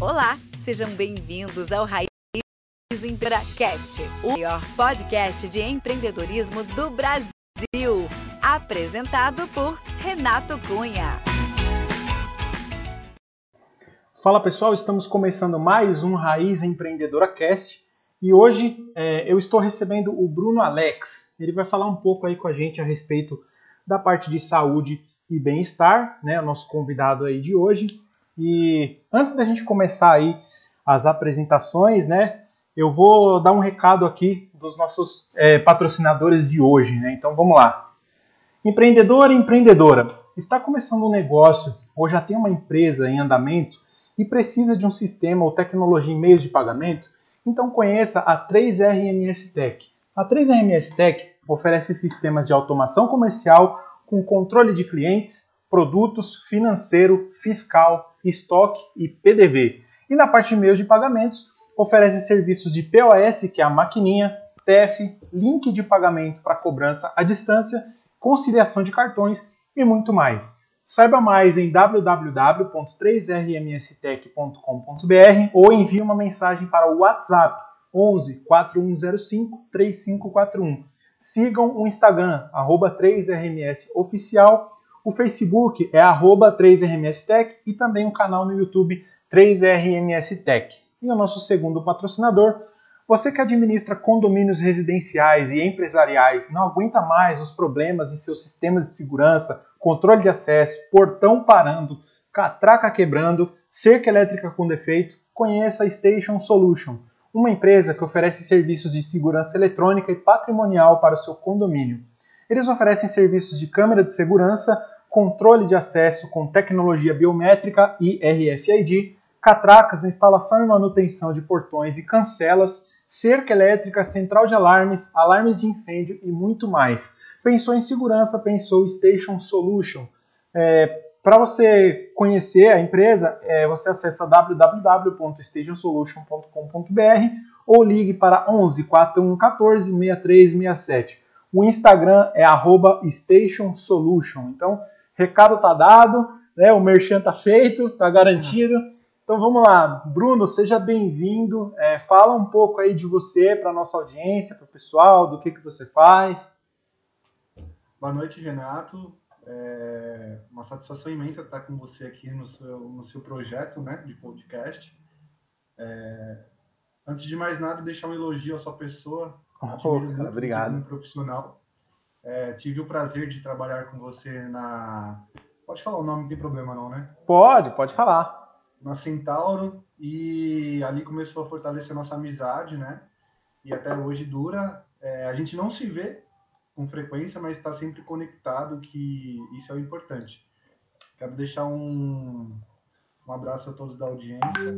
Olá, sejam bem-vindos ao Raiz Empracast, o maior podcast de empreendedorismo do Brasil. Apresentado por Renato Cunha. Fala pessoal, estamos começando mais um Raiz Empreendedora Cast e hoje é, eu estou recebendo o Bruno Alex. Ele vai falar um pouco aí com a gente a respeito da parte de saúde e bem-estar, né? O nosso convidado aí de hoje. E antes da gente começar aí as apresentações, né, eu vou dar um recado aqui dos nossos é, patrocinadores de hoje, né? Então vamos lá. Empreendedor e empreendedora, está começando um negócio ou já tem uma empresa em andamento e precisa de um sistema ou tecnologia em meios de pagamento? Então conheça a 3RMS Tech. A 3RMS Tech oferece sistemas de automação comercial com controle de clientes, produtos, financeiro, fiscal, estoque e PDV. E na parte de meios de pagamentos, oferece serviços de POS, que é a maquininha, TEF, link de pagamento para cobrança à distância, conciliação de cartões e muito mais. Saiba mais em www.3rmstech.com.br ou envie uma mensagem para o WhatsApp 11 4105 3541. Sigam o Instagram, arroba 3RMS Oficial o Facebook é arroba 3RMSTech e também o canal no YouTube 3RMSTech. E o nosso segundo patrocinador, você que administra condomínios residenciais e empresariais, não aguenta mais os problemas em seus sistemas de segurança, controle de acesso, portão parando, catraca quebrando, cerca elétrica com defeito, conheça a Station Solution, uma empresa que oferece serviços de segurança eletrônica e patrimonial para o seu condomínio. Eles oferecem serviços de câmera de segurança, controle de acesso com tecnologia biométrica e RFID, catracas, instalação e manutenção de portões e cancelas, cerca elétrica, central de alarmes, alarmes de incêndio e muito mais. Pensou em segurança, pensou Station Solution. É, Para você conhecer a empresa, é, você acessa www.stationsolution.com.br ou ligue para 11 4114 6367. O Instagram é arroba Station Solution. Então, recado tá dado, né? O merchan tá feito, tá garantido. Então vamos lá, Bruno, seja bem-vindo. É, fala um pouco aí de você para nossa audiência, para o pessoal, do que que você faz. Boa noite, Renato. É uma satisfação imensa estar com você aqui no seu, no seu projeto, né, de podcast. É, antes de mais nada, deixar um elogio à sua pessoa. Oh, obrigado. profissional. É, tive o prazer de trabalhar com você na. Pode falar o nome, não tem problema não, né? Pode, pode falar. Na Centauro, e ali começou a fortalecer nossa amizade, né? E até hoje dura. É, a gente não se vê com frequência, mas está sempre conectado, que isso é o importante. Quero deixar um, um abraço a todos da audiência.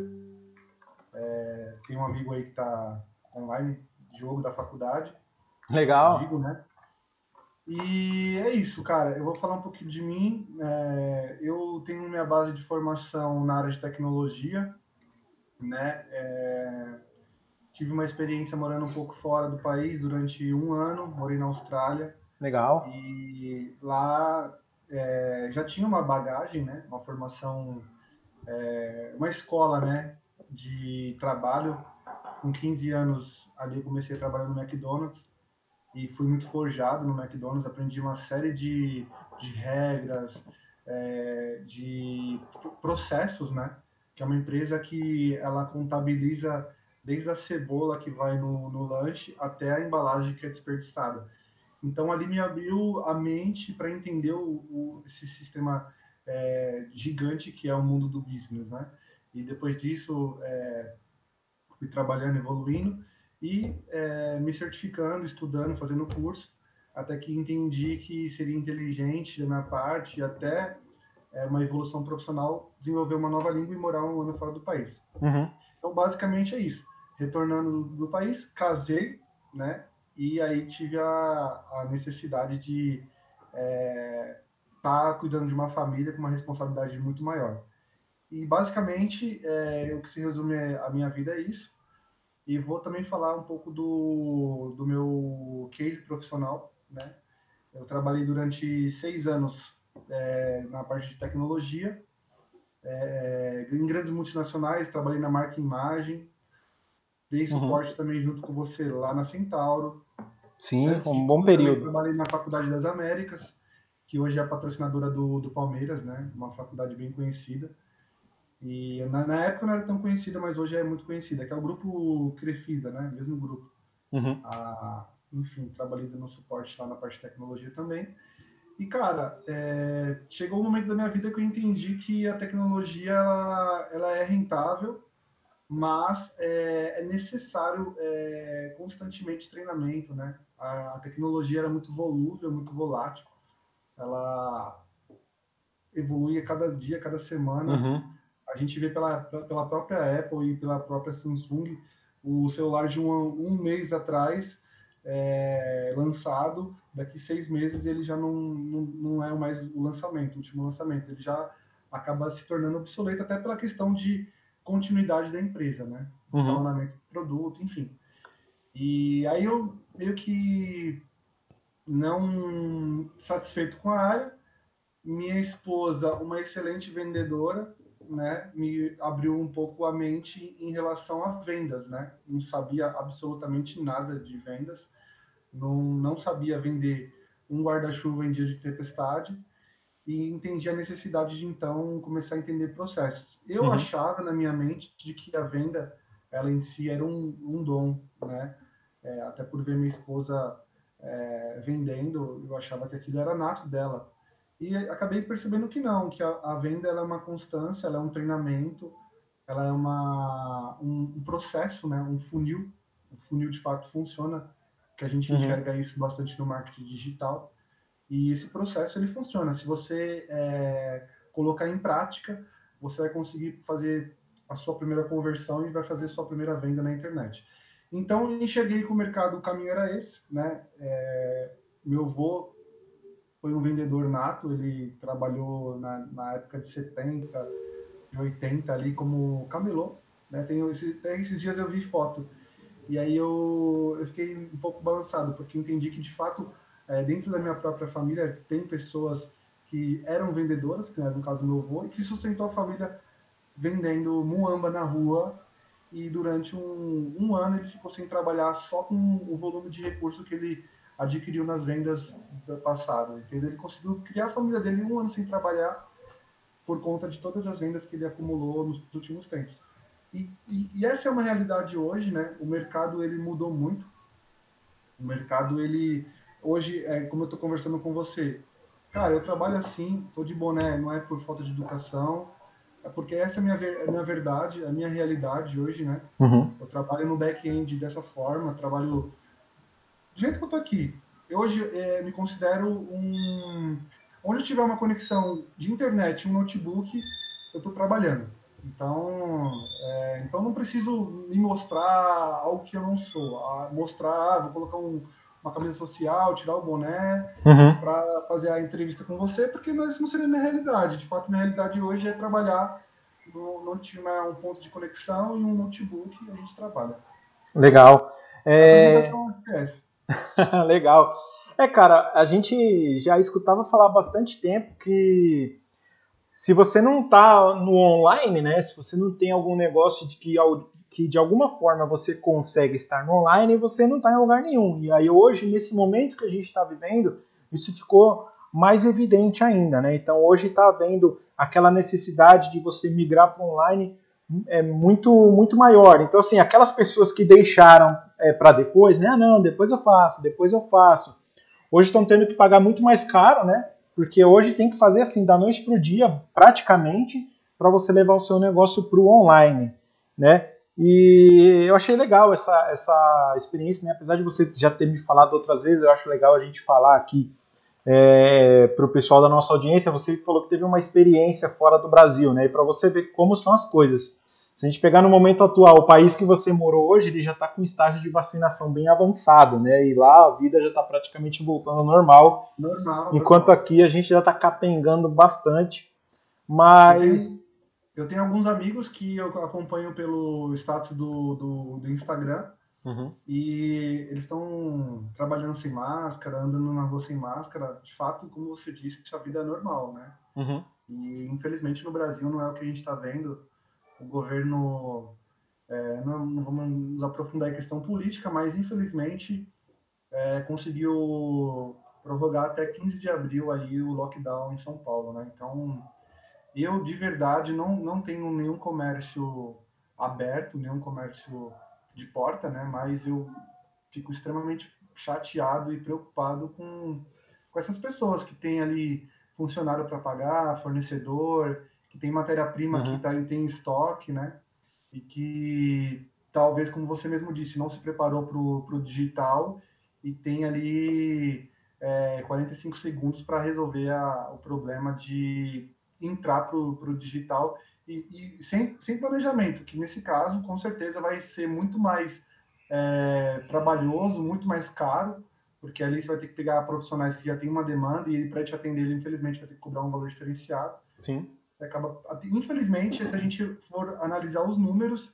É, tem um amigo aí que está online, Diogo da faculdade. Legal. Digo, né? E é isso, cara. Eu vou falar um pouquinho de mim. É, eu tenho minha base de formação na área de tecnologia, né? É, tive uma experiência morando um pouco fora do país durante um ano. Morei na Austrália. Legal. E lá é, já tinha uma bagagem, né? Uma formação, é, uma escola, né? De trabalho. Com 15 anos ali eu comecei a trabalhar no McDonald's e fui muito forjado no McDonald's, aprendi uma série de, de regras, é, de processos, né? Que é uma empresa que ela contabiliza desde a cebola que vai no, no lanche até a embalagem que é desperdiçada. Então ali me abriu a mente para entender o, o, esse sistema é, gigante que é o mundo do business, né? E depois disso é, fui trabalhando, evoluindo e é, me certificando, estudando, fazendo curso, até que entendi que seria inteligente da minha parte, até é, uma evolução profissional, desenvolver uma nova língua e morar um ano fora do país. Uhum. Então, basicamente é isso. Retornando do país, casei, né? E aí tive a, a necessidade de estar é, tá cuidando de uma família com uma responsabilidade muito maior. E basicamente, é, o que se resume a minha vida é isso. E vou também falar um pouco do, do meu case profissional, né? Eu trabalhei durante seis anos é, na parte de tecnologia, é, em grandes multinacionais, trabalhei na marca Imagem, dei uhum. suporte uhum. também junto com você lá na Centauro. Sim, Antes um bom período. Trabalhei na Faculdade das Américas, que hoje é a patrocinadora do, do Palmeiras, né? Uma faculdade bem conhecida. E na, na, época não era tão conhecida, mas hoje é muito conhecida, que é o grupo Crefisa, né? Mesmo grupo. Uhum. A, enfim, trabalhei no suporte lá na parte de tecnologia também. E, cara, é, chegou um momento da minha vida que eu entendi que a tecnologia ela, ela é rentável, mas é, é necessário é, constantemente treinamento, né? A, a, tecnologia era muito volúvel, muito volátil. Ela evolui a cada dia, a cada semana. Uhum. A gente vê pela, pela própria Apple e pela própria Samsung o celular de um, um mês atrás é, lançado, daqui seis meses ele já não, não, não é mais o lançamento, o último lançamento, ele já acaba se tornando obsoleto até pela questão de continuidade da empresa, né? Uhum. Escalonamento do produto, enfim. E aí eu meio que não satisfeito com a área, minha esposa, uma excelente vendedora, né, me abriu um pouco a mente em relação a vendas, né? Não sabia absolutamente nada de vendas, não, não sabia vender um guarda-chuva em dia de tempestade e entendi a necessidade de então começar a entender processos. Eu uhum. achava na minha mente de que a venda ela em si era um, um dom, né? É, até por ver minha esposa é, vendendo, eu achava que aquilo era nato dela. E acabei percebendo que não, que a, a venda é uma constância, ela é um treinamento, ela é uma, um, um, processo, né? um funil. O funil de fato funciona, que a gente uhum. enxerga isso bastante no marketing digital. E esse processo ele funciona. Se você é, colocar em prática, você vai conseguir fazer a sua primeira conversão e vai fazer a sua primeira venda na internet. Então, enxerguei que o mercado, o caminho era esse, né? É, meu avô foi um vendedor nato, ele trabalhou na, na época de 70, de 80 ali como camelô, né? Tem esse, até esses dias eu vi foto e aí eu, eu fiquei um pouco balançado porque entendi que de fato é, dentro da minha própria família tem pessoas que eram vendedoras, que era no caso meu avô, e que sustentou a família vendendo muamba na rua e durante um, um ano ele ficou sem trabalhar só com o volume de recurso que ele adquiriu nas vendas do passado, entendeu? Ele conseguiu criar a família dele um ano sem trabalhar por conta de todas as vendas que ele acumulou nos últimos tempos. E, e, e essa é uma realidade hoje, né? O mercado ele mudou muito. O mercado ele hoje, é, como eu estou conversando com você, cara, eu trabalho assim, estou de boné, não é por falta de educação, é porque essa é a minha, a minha verdade, a minha realidade hoje, né? Uhum. Eu trabalho no back-end dessa forma, trabalho do jeito que eu tô aqui, eu hoje é, me considero um. Onde eu tiver uma conexão de internet, um notebook, eu estou trabalhando. Então, é, então não preciso me mostrar algo que eu não sou. A mostrar, vou colocar um, uma camisa social, tirar o boné uhum. para fazer a entrevista com você, porque isso não seria minha realidade. De fato, minha realidade hoje é trabalhar no, no tiver um ponto de conexão e um notebook a gente trabalha. Legal. É... Legal. É, cara, a gente já escutava falar há bastante tempo que se você não está no online, né, se você não tem algum negócio de que, que de alguma forma você consegue estar no online, você não está em lugar nenhum. E aí hoje, nesse momento que a gente está vivendo, isso ficou mais evidente ainda, né? Então hoje está havendo aquela necessidade de você migrar para online é muito muito maior. Então assim, aquelas pessoas que deixaram é, para depois, né? Ah, não, depois eu faço, depois eu faço. Hoje estão tendo que pagar muito mais caro, né? Porque hoje tem que fazer assim, da noite para o dia, praticamente, para você levar o seu negócio para o online, né? E eu achei legal essa, essa experiência, né? Apesar de você já ter me falado outras vezes, eu acho legal a gente falar aqui é, para o pessoal da nossa audiência. Você falou que teve uma experiência fora do Brasil, né? E para você ver como são as coisas. Se a gente pegar no momento atual, o país que você morou hoje, ele já está com estágio de vacinação bem avançado, né? E lá a vida já está praticamente voltando ao normal. Normal. Enquanto normal. aqui a gente já está capengando bastante. Mas. Eu tenho, eu tenho, alguns amigos que eu acompanho pelo status do, do, do Instagram. Uhum. E eles estão trabalhando sem máscara, andando na rua sem máscara. De fato, como você disse, a vida é normal, né? Uhum. E infelizmente no Brasil não é o que a gente está vendo o governo, é, não, não, vamos nos aprofundar em questão política, mas infelizmente é, conseguiu prorrogar até 15 de abril aí o lockdown em São Paulo, né? Então, eu de verdade não, não tenho nenhum comércio aberto, nenhum comércio de porta, né? Mas eu fico extremamente chateado e preocupado com, com essas pessoas que têm ali funcionário para pagar, fornecedor, que tem matéria-prima uhum. que tá, tem estoque, né? E que talvez, como você mesmo disse, não se preparou para o digital e tem ali é, 45 segundos para resolver a, o problema de entrar para o digital e, e, sem, sem planejamento, que nesse caso, com certeza, vai ser muito mais é, trabalhoso, muito mais caro, porque ali você vai ter que pegar profissionais que já têm uma demanda e para te atender, ele, infelizmente, vai ter que cobrar um valor diferenciado. Sim. Acaba, infelizmente, se a gente for analisar os números,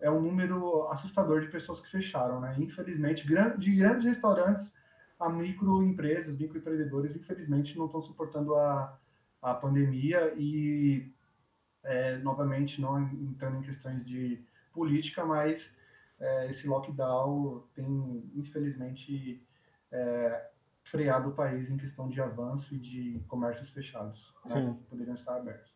é um número assustador de pessoas que fecharam, né? Infelizmente, de grandes restaurantes a microempresas, microempreendedores, infelizmente, não estão suportando a, a pandemia e, é, novamente, não entrando em questões de política, mas é, esse lockdown tem, infelizmente, é, freado o país em questão de avanço e de comércios fechados, né, que poderiam estar abertos.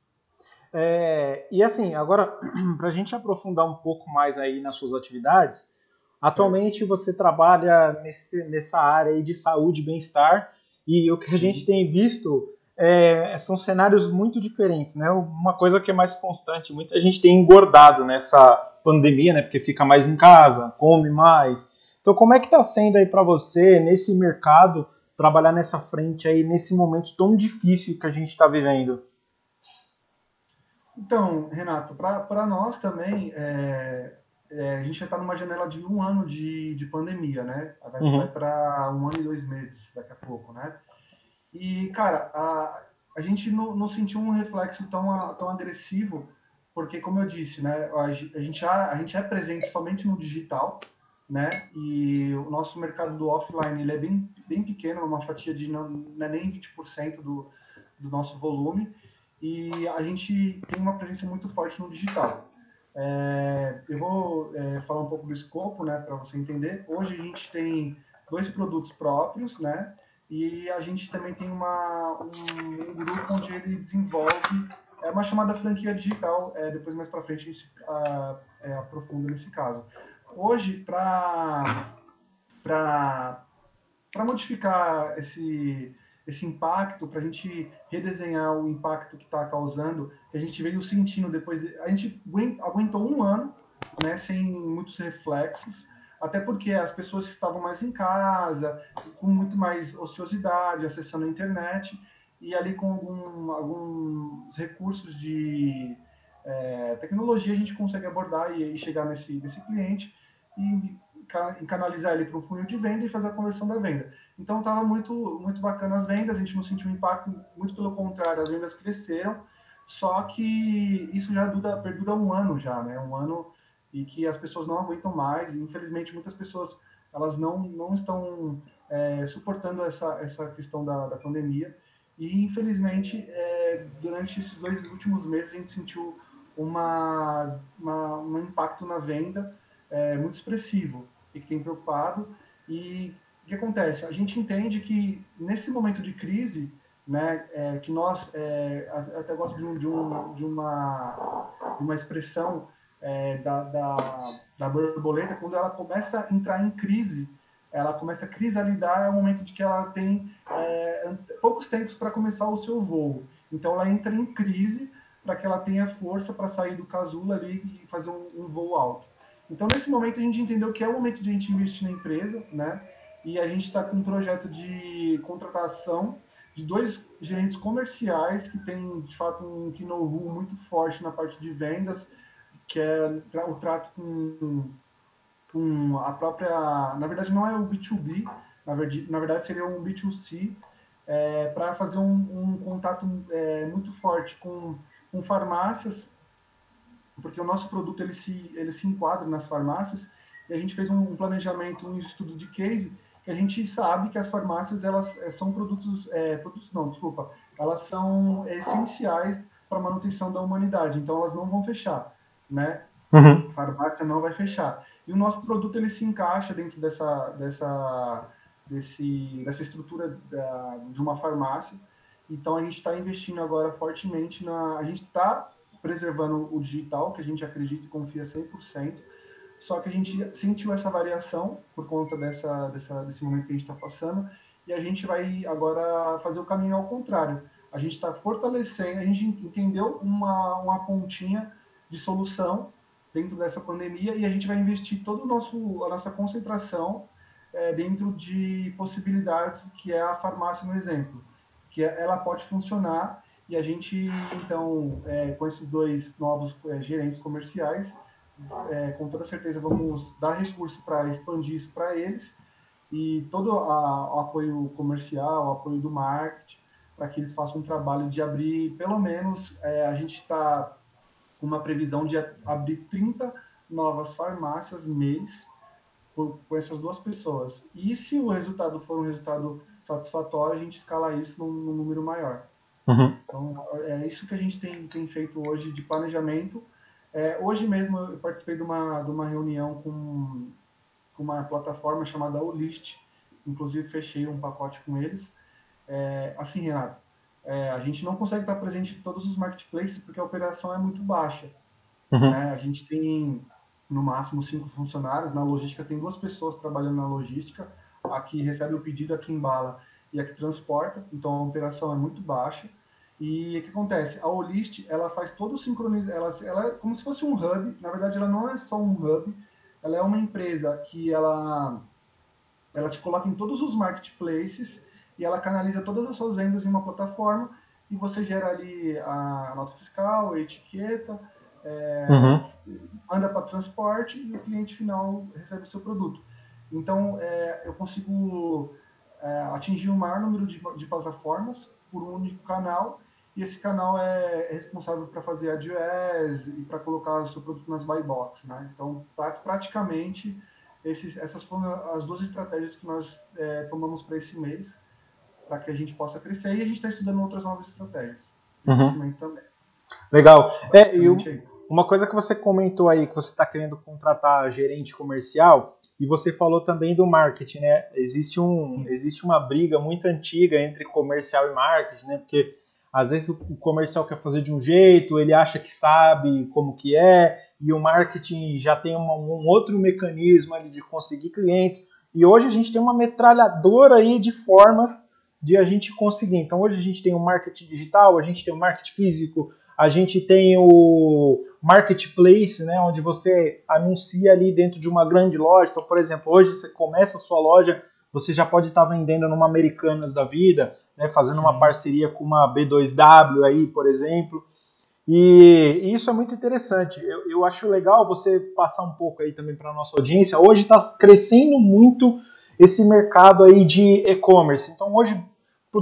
É, e assim, agora, para a gente aprofundar um pouco mais aí nas suas atividades, atualmente você trabalha nesse, nessa área de saúde e bem-estar, e o que a gente tem visto é, são cenários muito diferentes, né? Uma coisa que é mais constante, muita gente tem engordado nessa pandemia, né? Porque fica mais em casa, come mais. Então, como é que está sendo aí para você nesse mercado trabalhar nessa frente aí nesse momento tão difícil que a gente está vivendo? Então, Renato, para nós também, é, é, a gente já está numa janela de um ano de, de pandemia, né? Vai, uhum. vai para um ano e dois meses daqui a pouco, né? E, cara, a, a gente não, não sentiu um reflexo tão, tão agressivo, porque, como eu disse, né? A, a, gente, já, a gente é presente somente no digital, né? E o nosso mercado do offline ele é bem, bem pequeno, uma fatia de não, não é nem 20% do, do nosso volume e a gente tem uma presença muito forte no digital. É, eu vou é, falar um pouco do escopo, né, para você entender. Hoje a gente tem dois produtos próprios, né, e a gente também tem uma, um, um grupo onde ele desenvolve é uma chamada franquia digital. É, depois mais para frente a gente a, é, aprofunda nesse caso. Hoje, para para modificar esse esse impacto, para a gente redesenhar o impacto que está causando, que a gente veio sentindo depois. De, a gente aguentou um ano, né, sem muitos reflexos, até porque as pessoas estavam mais em casa, com muito mais ociosidade, acessando a internet, e ali com algum, alguns recursos de é, tecnologia a gente consegue abordar e, e chegar nesse, nesse cliente e canalizar ele para um funil de venda e fazer a conversão da venda. Então estava muito muito bacana as vendas, a gente não sentiu impacto, muito pelo contrário, as vendas cresceram, só que isso já dura, perdura um ano já, né? Um ano e que as pessoas não aguentam mais. Infelizmente, muitas pessoas elas não, não estão é, suportando essa, essa questão da, da pandemia. E, infelizmente, é, durante esses dois últimos meses, a gente sentiu uma, uma um impacto na venda é, muito expressivo e que tem preocupado. E que acontece? A gente entende que nesse momento de crise, né, é, que nós, é, até gosto de, um, de, um, de, uma, de uma expressão é, da, da, da borboleta, quando ela começa a entrar em crise, ela começa a crisalidar, é o momento de que ela tem é, poucos tempos para começar o seu voo. Então ela entra em crise para que ela tenha força para sair do casulo ali e fazer um, um voo alto. Então, nesse momento, a gente entendeu que é o momento de a gente investir na empresa, né? E a gente está com um projeto de contratação de dois gerentes comerciais que têm, de fato, um know muito forte na parte de vendas, que é o trato com, com a própria... Na verdade, não é o B2B, na verdade, na verdade seria um B2C, é, para fazer um, um contato é, muito forte com, com farmácias porque o nosso produto ele se, ele se enquadra nas farmácias e a gente fez um planejamento, um estudo de case que a gente sabe que as farmácias elas eh, são produtos, é, produtos não, desculpa, elas são essenciais para a manutenção da humanidade, então elas não vão fechar. né? Uhum. Farmácia não vai fechar. E o nosso produto ele se encaixa dentro dessa, dessa, desse, dessa estrutura da, de uma farmácia. Então a gente está investindo agora fortemente na. A gente está preservando o digital, que a gente acredita e confia 100%, só que a gente sentiu essa variação por conta dessa, dessa desse momento que a gente está passando, e a gente vai agora fazer o caminho ao contrário. A gente está fortalecendo, a gente entendeu uma, uma pontinha de solução dentro dessa pandemia e a gente vai investir toda a nossa concentração é, dentro de possibilidades que é a farmácia no exemplo, que é, ela pode funcionar e a gente então é, com esses dois novos é, gerentes comerciais é, com toda certeza vamos dar recurso para expandir isso para eles e todo a, o apoio comercial, o apoio do marketing para que eles façam um trabalho de abrir pelo menos é, a gente está com uma previsão de abrir 30 novas farmácias mês por, por, essas duas pessoas. E se o resultado for um resultado satisfatório, a gente escala isso num, num número maior. Uhum. Então, é isso que a gente tem, tem feito hoje de planejamento. É, hoje mesmo eu participei de uma, de uma reunião com, com uma plataforma chamada Olist, inclusive fechei um pacote com eles. É, assim, Renato, é, a gente não consegue estar presente em todos os marketplaces porque a operação é muito baixa. Uhum. Né? A gente tem no máximo cinco funcionários, na logística tem duas pessoas trabalhando na logística, a que recebe o pedido, a que embala e a que transporta, então a operação é muito baixa. E o que acontece? A Olist, ela faz todo o sincronizamento, ela, ela é como se fosse um hub, na verdade ela não é só um hub, ela é uma empresa que ela, ela te coloca em todos os marketplaces e ela canaliza todas as suas vendas em uma plataforma e você gera ali a nota fiscal, a etiqueta, é, uhum. manda para transporte e o cliente final recebe o seu produto. Então, é, eu consigo é, atingir o maior número de, de, plataformas por um único canal e esse canal é, é responsável para fazer AdWords e para colocar o seu produto nas buy box. Né? Então, praticamente, esses, essas foram as duas estratégias que nós é, tomamos para esse mês para que a gente possa crescer e a gente está estudando outras novas estratégias uhum. também. Legal. É, e uma coisa que você comentou aí, que você está querendo contratar gerente comercial, e você falou também do marketing, né? Existe, um, existe uma briga muito antiga entre comercial e marketing, né? Porque às vezes o comercial quer fazer de um jeito, ele acha que sabe como que é, e o marketing já tem uma, um outro mecanismo ali de conseguir clientes. E hoje a gente tem uma metralhadora aí de formas de a gente conseguir. Então hoje a gente tem o marketing digital, a gente tem o marketing físico, a gente tem o marketplace, né, onde você anuncia ali dentro de uma grande loja. Então, por exemplo, hoje você começa a sua loja, você já pode estar vendendo numa Americanas da vida, né, fazendo uma parceria com uma B2W aí, por exemplo. E isso é muito interessante. Eu, eu acho legal você passar um pouco aí também para a nossa audiência. Hoje está crescendo muito esse mercado aí de e-commerce. Então hoje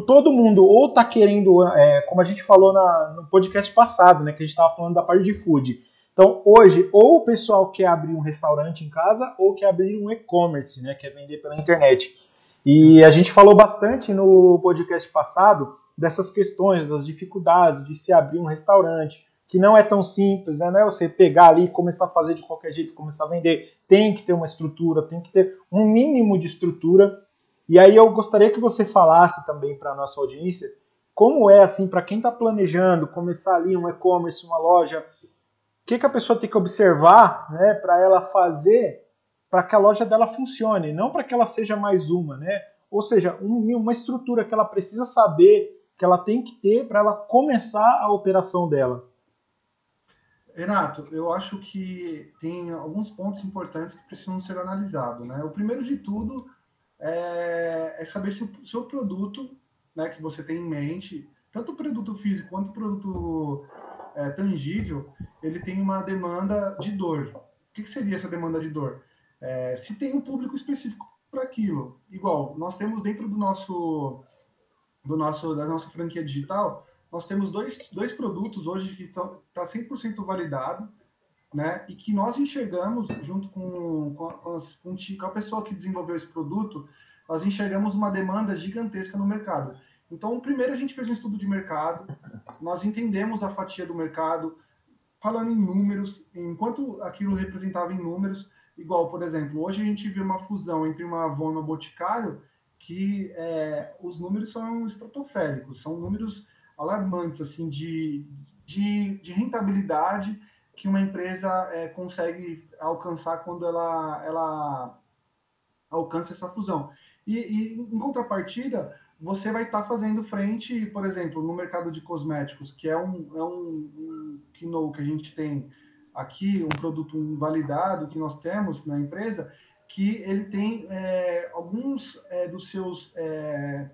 todo mundo ou está querendo, é, como a gente falou na, no podcast passado, né, que a gente estava falando da parte de food. Então hoje ou o pessoal quer abrir um restaurante em casa ou quer abrir um e-commerce, né, quer vender pela internet. E a gente falou bastante no podcast passado dessas questões, das dificuldades de se abrir um restaurante, que não é tão simples, né? Não é você pegar ali e começar a fazer de qualquer jeito, começar a vender. Tem que ter uma estrutura, tem que ter um mínimo de estrutura. E aí eu gostaria que você falasse também para a nossa audiência como é assim para quem está planejando começar ali um e-commerce, uma loja, o que, que a pessoa tem que observar, né, para ela fazer para que a loja dela funcione, não para que ela seja mais uma, né? Ou seja, um, uma estrutura que ela precisa saber, que ela tem que ter para ela começar a operação dela. Renato, eu acho que tem alguns pontos importantes que precisam ser analisados. Né? O primeiro de tudo é, é saber se o seu produto né, que você tem em mente, tanto o produto físico quanto o produto é, tangível, ele tem uma demanda de dor. O que, que seria essa demanda de dor? É, se tem um público específico para aquilo. Igual, nós temos dentro do nosso, do nosso da nossa franquia digital, nós temos dois, dois produtos hoje que estão tá 100% validado, né? E que nós enxergamos, junto com, com, as, com a pessoa que desenvolveu esse produto, nós enxergamos uma demanda gigantesca no mercado. Então, primeiro a gente fez um estudo de mercado, nós entendemos a fatia do mercado, falando em números, enquanto aquilo representava em números, igual, por exemplo, hoje a gente vê uma fusão entre uma Avon e Boticário, que é, os números são estratosféricos, são números alarmantes, assim, de, de, de rentabilidade que uma empresa é, consegue alcançar quando ela, ela alcança essa fusão. E, e em contrapartida, você vai estar tá fazendo frente, por exemplo, no mercado de cosméticos, que é um, é um, um que a gente tem aqui, um produto validado que nós temos na empresa, que ele tem é, alguns é, dos seus é,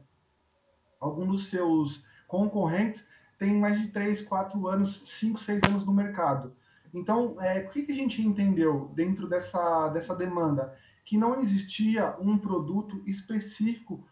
alguns dos seus concorrentes tem mais de 3, 4 anos, 5, 6 anos no mercado. Então, é, o que, que a gente entendeu dentro dessa, dessa demanda? Que não existia um produto específico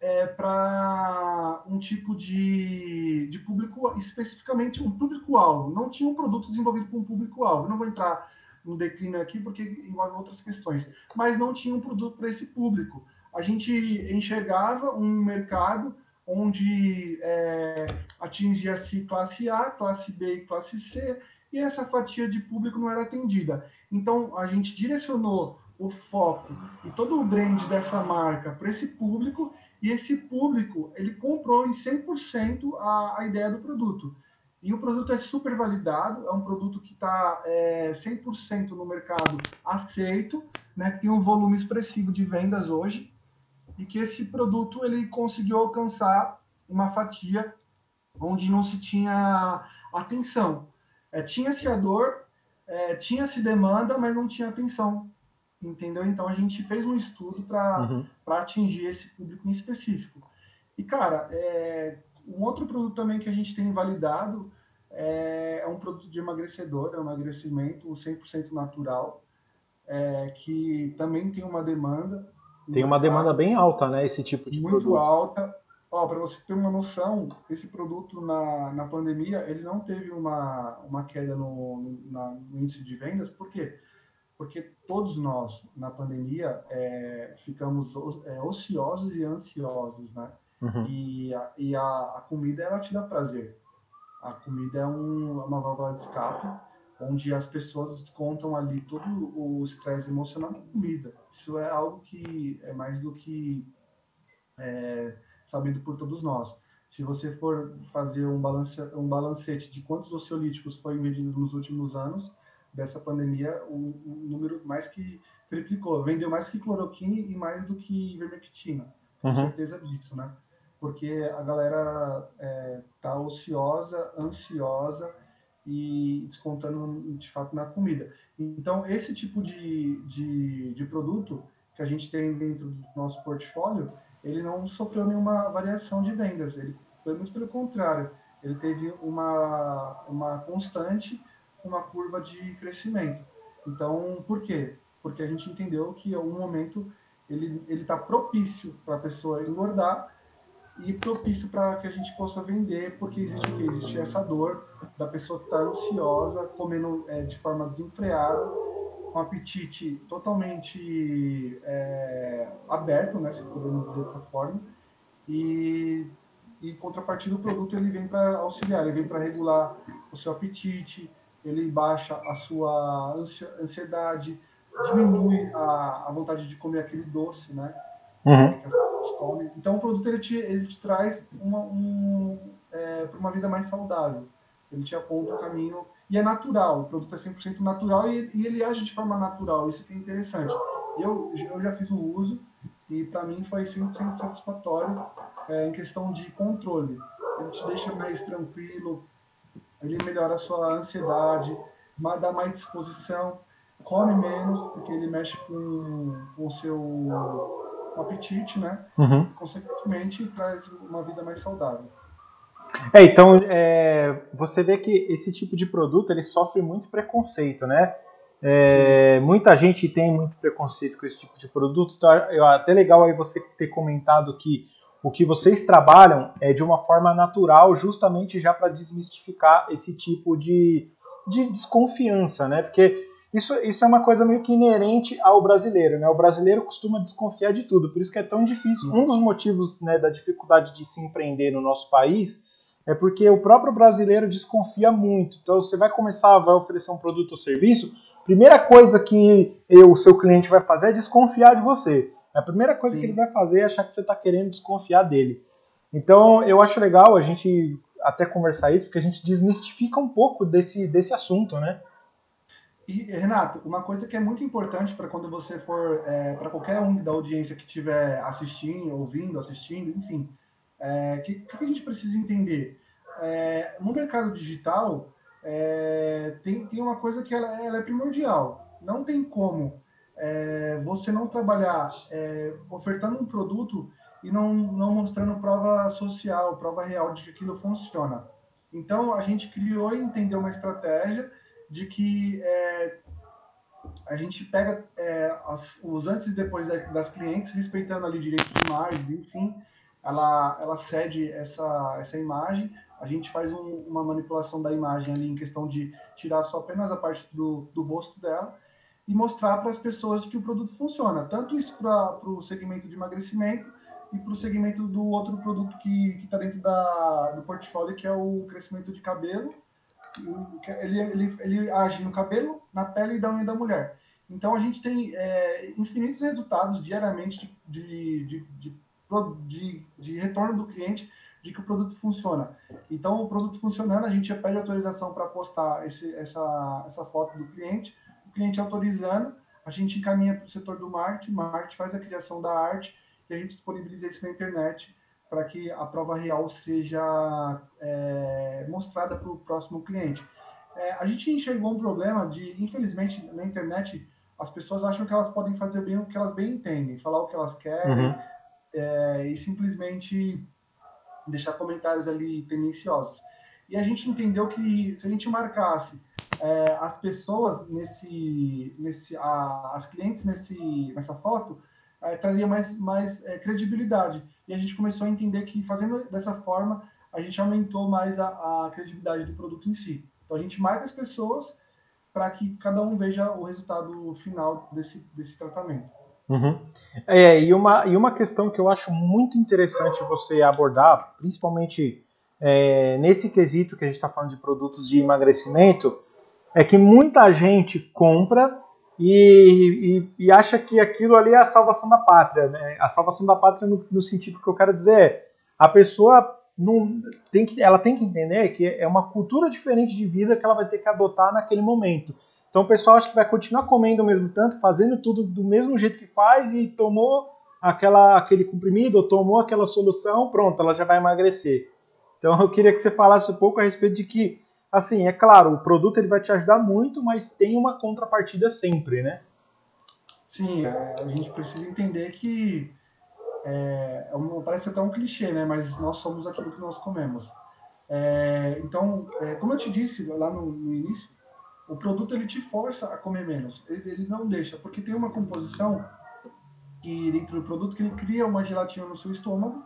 é, para um tipo de, de público, especificamente um público-alvo. Não tinha um produto desenvolvido para um público-alvo. Não vou entrar no declínio aqui porque envolve outras questões, mas não tinha um produto para esse público. A gente enxergava um mercado onde é, atingia-se classe A, classe B e classe C, e essa fatia de público não era atendida. Então, a gente direcionou o foco e todo o brand dessa marca para esse público e esse público, ele comprou em 100% a, a ideia do produto. E o produto é super validado, é um produto que está é, 100% no mercado aceito, né, tem um volume expressivo de vendas hoje, e que esse produto ele conseguiu alcançar uma fatia onde não se tinha atenção. É, tinha-se a dor, é, tinha-se demanda, mas não tinha atenção entendeu? Então a gente fez um estudo para uhum. atingir esse público em específico. E cara, é, um outro produto também que a gente tem validado é, é um produto de emagrecedor, é um emagrecimento 100% natural, é, que também tem uma demanda. Tem uma demanda bem alta, né? Esse tipo de muito produto. Muito alta. Ó, para você ter uma noção, esse produto na, na pandemia ele não teve uma, uma queda no, na, no índice de vendas, por quê? Porque todos nós, na pandemia, é, ficamos é, ociosos e ansiosos, né? Uhum. E, a, e a, a, comida, ela te dá prazer. A comida é um, uma válvula de escape, onde as pessoas contam ali todo o estresse emocional na comida. Isso é algo que é mais do que é, sabido por todos nós. Se você for fazer um, balance, um balancete de quantos oceolíticos foram vendidos nos últimos anos, dessa pandemia, o, o, número mais que triplicou. Vendeu mais que cloroquine e mais do que ivermectina. Com uhum. certeza disso, né? Porque a galera é, tá ociosa, ansiosa e descontando de fato na comida. Então, esse tipo de, de, de produto que a gente tem dentro do nosso portfólio, ele não sofreu nenhuma variação de vendas. Ele, pelo contrário, ele teve uma, uma constante uma curva de crescimento. Então, por quê? Porque a gente entendeu que em algum momento ele está propício para a pessoa engordar e propício para que a gente possa vender, porque existe o quê? Existe essa dor da pessoa que está ansiosa, comendo é, de forma desenfreada, com apetite totalmente é, aberto, né, se podemos dizer dessa forma, e, e contrapartida o produto ele vem para auxiliar, ele vem para regular o seu apetite, ele baixa a sua ansiedade, diminui a, a vontade de comer aquele doce, né? Uhum. Então o produto ele te, ele te traz uma, um, é, para uma vida mais saudável. Ele te aponta o caminho e é natural. O produto é 100% natural e, e ele age de forma natural. Isso que é interessante. Eu, eu já fiz o uso e para mim foi 100% satisfatório é, em questão de controle. Ele te deixa mais tranquilo, ele melhora a sua ansiedade, dá mais disposição, come menos, porque ele mexe com, o seu apetite, né? Uhum. Consequentemente, traz uma vida mais saudável. É, então, é, você vê que esse tipo de produto, ele sofre muito preconceito, né? É, muita gente tem muito preconceito com esse tipo de produto, então é até legal aí você ter comentado que o que vocês trabalham é de uma forma natural, justamente já para desmistificar esse tipo de, de desconfiança, né? Porque isso, isso é uma coisa meio que inerente ao brasileiro, né? O brasileiro costuma desconfiar de tudo, por isso que é tão difícil. Um dos motivos né, da dificuldade de se empreender no nosso país é porque o próprio brasileiro desconfia muito. Então você vai começar, vai oferecer um produto ou serviço, primeira coisa que o seu cliente vai fazer é desconfiar de você. A primeira coisa Sim. que ele vai fazer é achar que você está querendo desconfiar dele. Então eu acho legal a gente até conversar isso, porque a gente desmistifica um pouco desse, desse assunto, né? E, Renato, uma coisa que é muito importante para quando você for, é, para qualquer um da audiência que estiver assistindo, ouvindo, assistindo, enfim, é, que, que a gente precisa entender? É, no mercado digital, é, tem, tem uma coisa que ela, ela é primordial. Não tem como é, você não trabalhar é, ofertando um produto e não, não mostrando prova social, prova real de que aquilo funciona. Então, a gente criou e entendeu uma estratégia de que é, a gente pega é, as, os antes e depois das clientes, respeitando ali direito de imagem, enfim, ela, ela cede essa, essa imagem, a gente faz um, uma manipulação da imagem ali em questão de tirar só apenas a parte do, do rosto dela e mostrar para as pessoas que o produto funciona. Tanto isso para o segmento de emagrecimento e para o segmento do outro produto que está dentro da, do portfólio, que é o crescimento de cabelo ele, ele, ele age no cabelo, na pele e da unha da mulher. Então a gente tem é, infinitos resultados diariamente de, de, de, de, de retorno do cliente de que o produto funciona. Então, o produto funcionando, a gente pede autorização para postar esse, essa, essa foto do cliente, cliente autorizando, a gente encaminha para o setor do marketing, marketing faz a criação da arte e a gente disponibiliza isso na internet para que a prova real seja é, mostrada para o próximo cliente. É, a gente enxergou um problema de, infelizmente, na internet, as pessoas acham que elas podem fazer bem o que elas bem entendem, falar o que elas querem uhum. é, e simplesmente deixar comentários ali tendenciosos. E a gente entendeu que se a gente marcasse é, as pessoas nesse, nesse a, as clientes nesse, nessa foto, é, traria mais, mais é, credibilidade. E a gente começou a entender que fazendo dessa forma, a gente aumentou mais a, a credibilidade do produto em si. Então a gente marca as pessoas para que cada um veja o resultado final desse, desse tratamento. Uhum. É, e uma, e uma questão que eu acho muito interessante você abordar, principalmente é, nesse quesito que a gente está falando de produtos de emagrecimento, é que muita gente compra e, e, e, acha que aquilo ali é a salvação da pátria. Né? A salvação da pátria no, no, sentido que eu quero dizer é a pessoa não, tem que, ela tem que entender que é uma cultura diferente de vida que ela vai ter que adotar naquele momento. Então o pessoal acha que vai continuar comendo o mesmo tanto, fazendo tudo do mesmo jeito que faz e tomou aquela, aquele comprimido ou tomou aquela solução, pronto, ela já vai emagrecer. Então eu queria que você falasse um pouco a respeito de que assim, é claro, o produto ele vai te ajudar muito, mas tem uma contrapartida sempre, né? Sim, é, a gente precisa entender que é, é parece até um clichê, né? Mas nós somos aquilo que nós comemos. É, então, é, como eu te disse lá no, no, início, o produto ele te força a comer menos. Ele, ele, não deixa, porque tem uma composição que dentro do produto que ele cria uma gelatina no seu estômago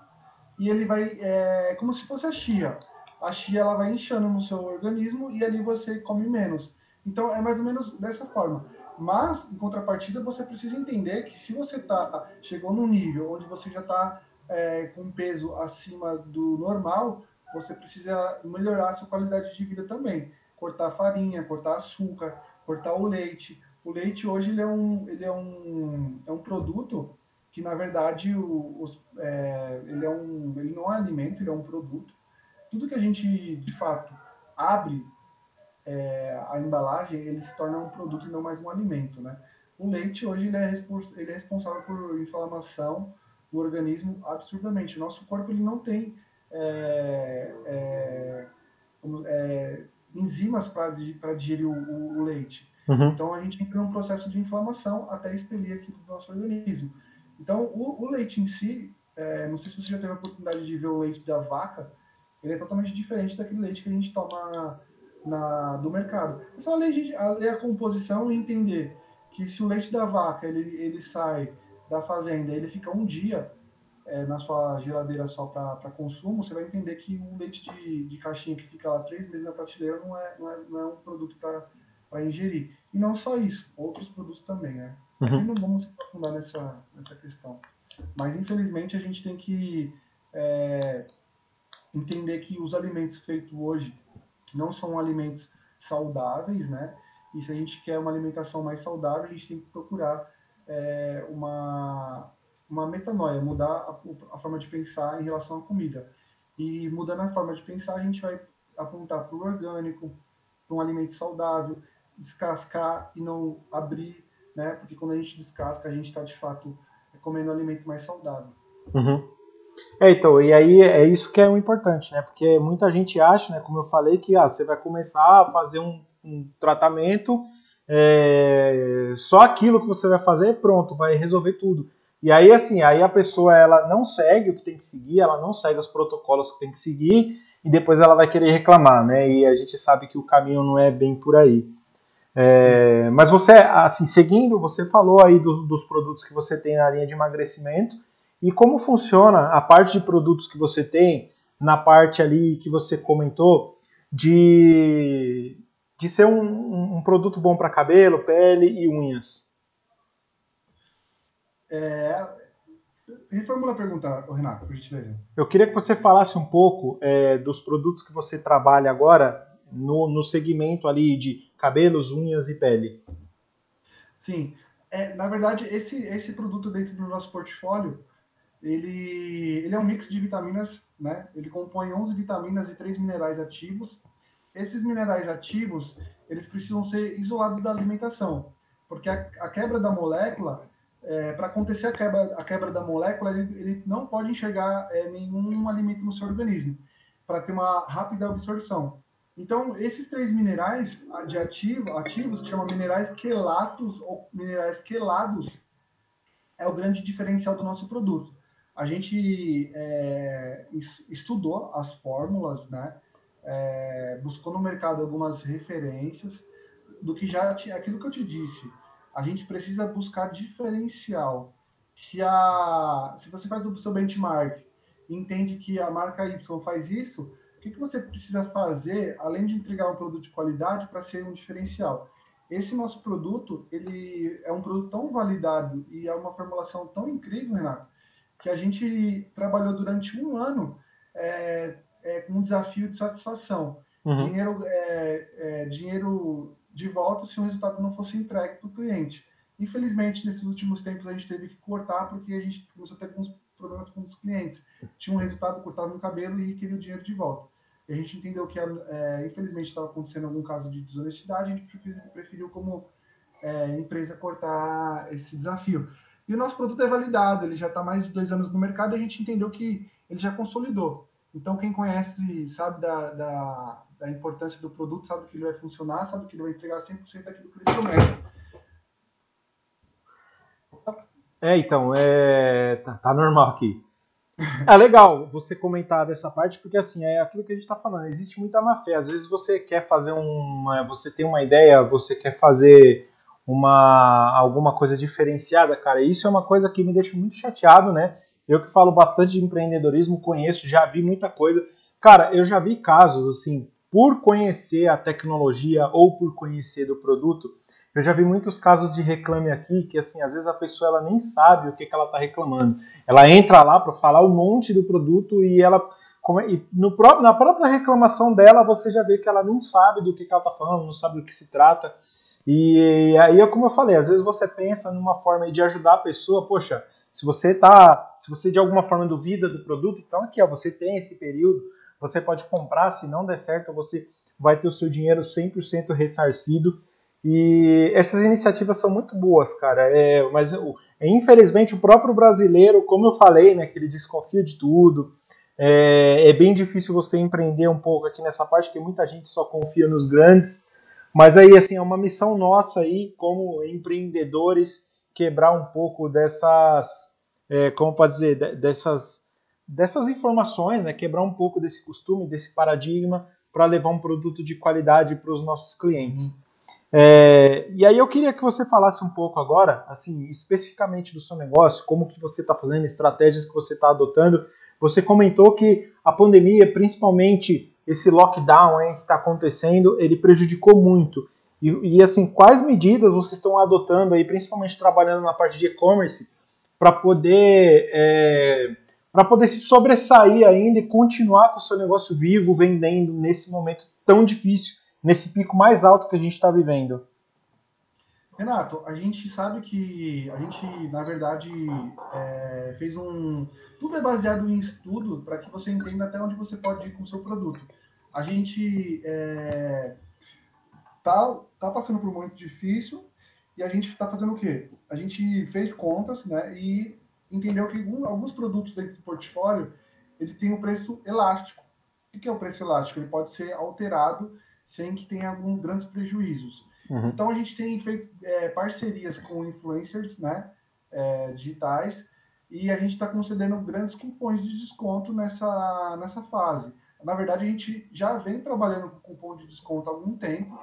e ele vai é como se fosse a chia a chia ela vai inchando no seu organismo e ali você come menos. Então é mais ou menos dessa forma. Mas, em contrapartida, você precisa entender que se você tá, chegou num nível onde você já está é, com peso acima do normal, você precisa melhorar sua qualidade de vida também. Cortar farinha, cortar açúcar, cortar o leite. O leite hoje ele é um, ele é um, é um produto que, na verdade, o, os, é, ele, é um, ele não é alimento, ele é um produto tudo que a gente, de fato, abre é, a embalagem, ele se torna um produto e não mais um alimento, né? O leite, hoje, ele é, ele é responsável por inflamação do organismo absurdamente. O nosso corpo, ele não tem é, é, é enzimas para digerir o, o, o leite. Uhum. Então, a gente entra num processo de inflamação até expelir aquilo do nosso organismo. Então, o, o leite em si, é, não sei se você já teve a oportunidade de ver o leite da vaca, ele é totalmente diferente daquele leite que a gente toma na, do mercado. É só ler, ler a composição e entender que se o leite da vaca ele, ele sai da fazenda ele fica um dia é, na sua geladeira só para consumo, você vai entender que o leite de, de caixinha que fica lá três meses na prateleira não é, não é, não é um produto para ingerir. E não só isso, outros produtos também, né? Uhum. E não vamos se aprofundar nessa, nessa questão. Mas, infelizmente, a gente tem que é, entender que os alimentos feitos hoje não são alimentos saudáveis, né? E se a gente quer uma alimentação mais saudável, a gente tem que procurar é, uma, uma metanoia, mudar a, a, forma de pensar em relação à comida. E mudando a forma de pensar, a gente vai apontar para o orgânico, para um alimento saudável, descascar e não abrir, né? Porque quando a gente descasca, a gente está de fato comendo um alimento mais saudável. Uhum. É, então, e aí é isso que é o importante, né? Porque muita gente acha, né, como eu falei, que ah, você vai começar a fazer um, um tratamento, é, só aquilo que você vai fazer, pronto, vai resolver tudo. E aí, assim, aí a pessoa ela não segue o que tem que seguir, ela não segue os protocolos que tem que seguir, e depois ela vai querer reclamar, né? E a gente sabe que o caminho não é bem por aí. É, mas você, assim, seguindo, você falou aí do, dos produtos que você tem na linha de emagrecimento e como funciona a parte de produtos que você tem na parte ali que você comentou de, de ser um, um produto bom para cabelo, pele e unhas. É, reformula a pergunta, Renato, por gentileza. Eu queria que você falasse um pouco é, dos produtos que você trabalha agora no, no segmento ali de cabelos, unhas e pele. Sim, é, na verdade, esse, esse produto dentro do nosso portfólio, ele, ele é um mix de vitaminas, né? Ele compõe 11 vitaminas e 3 minerais ativos. Esses minerais ativos, eles precisam ser isolados da alimentação, porque a, a quebra da molécula, é, para acontecer a quebra, a quebra da molécula, ele, ele não pode enxergar é, nenhum alimento no seu organismo, para ter uma rápida absorção. Então, esses três minerais de ativo, ativos, que chamam minerais quelatos ou minerais quelados, é o grande diferencial do nosso produto. A gente é, estudou as fórmulas, né? É, buscou no mercado algumas referências do que já aquilo que eu te disse. A gente precisa buscar diferencial. Se a se você faz o seu benchmark, entende que a marca Y faz isso, que, que você precisa fazer, além de entregar um produto de qualidade, para ser um diferencial? Esse nosso produto, ele é um produto tão validado e é uma formulação tão incrível, Renato, que a gente trabalhou durante um ano é, é, com um desafio de satisfação. Uhum. Dinheiro, é, é dinheiro de volta se o resultado não fosse entregue para o cliente. Infelizmente, nesses últimos tempos, a gente teve que cortar porque a gente começou a ter alguns problemas com os clientes. Tinha um resultado, cortava no cabelo e queria o dinheiro de volta. E a gente entendeu que, é, infelizmente, estava acontecendo algum caso de desonestidade, a gente preferiu, como é, empresa, cortar esse desafio. E o nosso produto é validado, ele já está mais de dois anos no mercado e a gente entendeu que ele já consolidou. Então, quem conhece sabe da, da, da importância do produto, sabe que ele vai funcionar, sabe que ele vai entregar 100% daquilo que ele promete. É, então, é... Tá, tá normal aqui. É legal você comentar dessa parte, porque assim, é aquilo que a gente está falando, existe muita má fé. Às vezes você quer fazer uma. Você tem uma ideia, você quer fazer uma alguma coisa diferenciada, cara. Isso é uma coisa que me deixa muito chateado, né? Eu que falo bastante de empreendedorismo, conheço, já vi muita coisa. Cara, eu já vi casos assim, por conhecer a tecnologia ou por conhecer do produto, eu já vi muitos casos de reclame aqui que, assim, às vezes a pessoa ela nem sabe o que, que ela está reclamando. Ela entra lá para falar um monte do produto e ela. E no, na própria reclamação dela, você já vê que ela não sabe do que, que ela está falando, não sabe do que se trata. E aí é como eu falei, às vezes você pensa numa forma de ajudar a pessoa, poxa, se você tá, se você de alguma forma duvida do produto, então aqui ó, você tem esse período, você pode comprar, se não der certo, você vai ter o seu dinheiro 100% ressarcido e essas iniciativas são muito boas, cara. É, mas infelizmente o próprio brasileiro, como eu falei, né, que ele desconfia de tudo. É, é, bem difícil você empreender um pouco aqui nessa parte, porque muita gente só confia nos grandes. Mas aí, assim, é uma missão nossa aí, como empreendedores, quebrar um pouco dessas, é, como pode dizer, dessas, dessas informações, né? Quebrar um pouco desse costume, desse paradigma, para levar um produto de qualidade para os nossos clientes. Uhum. É, e aí eu queria que você falasse um pouco agora, assim, especificamente do seu negócio, como que você está fazendo, estratégias que você está adotando. Você comentou que a pandemia, principalmente esse lockdown aí que está acontecendo, ele prejudicou muito. E, e, assim, quais medidas vocês estão adotando aí, principalmente trabalhando na parte de e-commerce, para poder é, para poder se sobressair ainda e continuar com o seu negócio vivo, vendendo nesse momento tão difícil, nesse pico mais alto que a gente está vivendo? Renato, a gente sabe que a gente, na verdade, é, fez um. Tudo é baseado em estudo para que você entenda até onde você pode ir com o seu produto. A gente é, tá, tá passando por um momento difícil e a gente está fazendo o quê? A gente fez contas né, e entendeu que alguns produtos dentro do portfólio ele tem um preço elástico. O que é o preço elástico? Ele pode ser alterado sem que tenha alguns grandes prejuízos. Uhum. Então a gente tem feito é, parcerias com influencers né, é, digitais e a gente está concedendo grandes cupons de desconto nessa, nessa fase. Na verdade, a gente já vem trabalhando com cupom de desconto há algum tempo.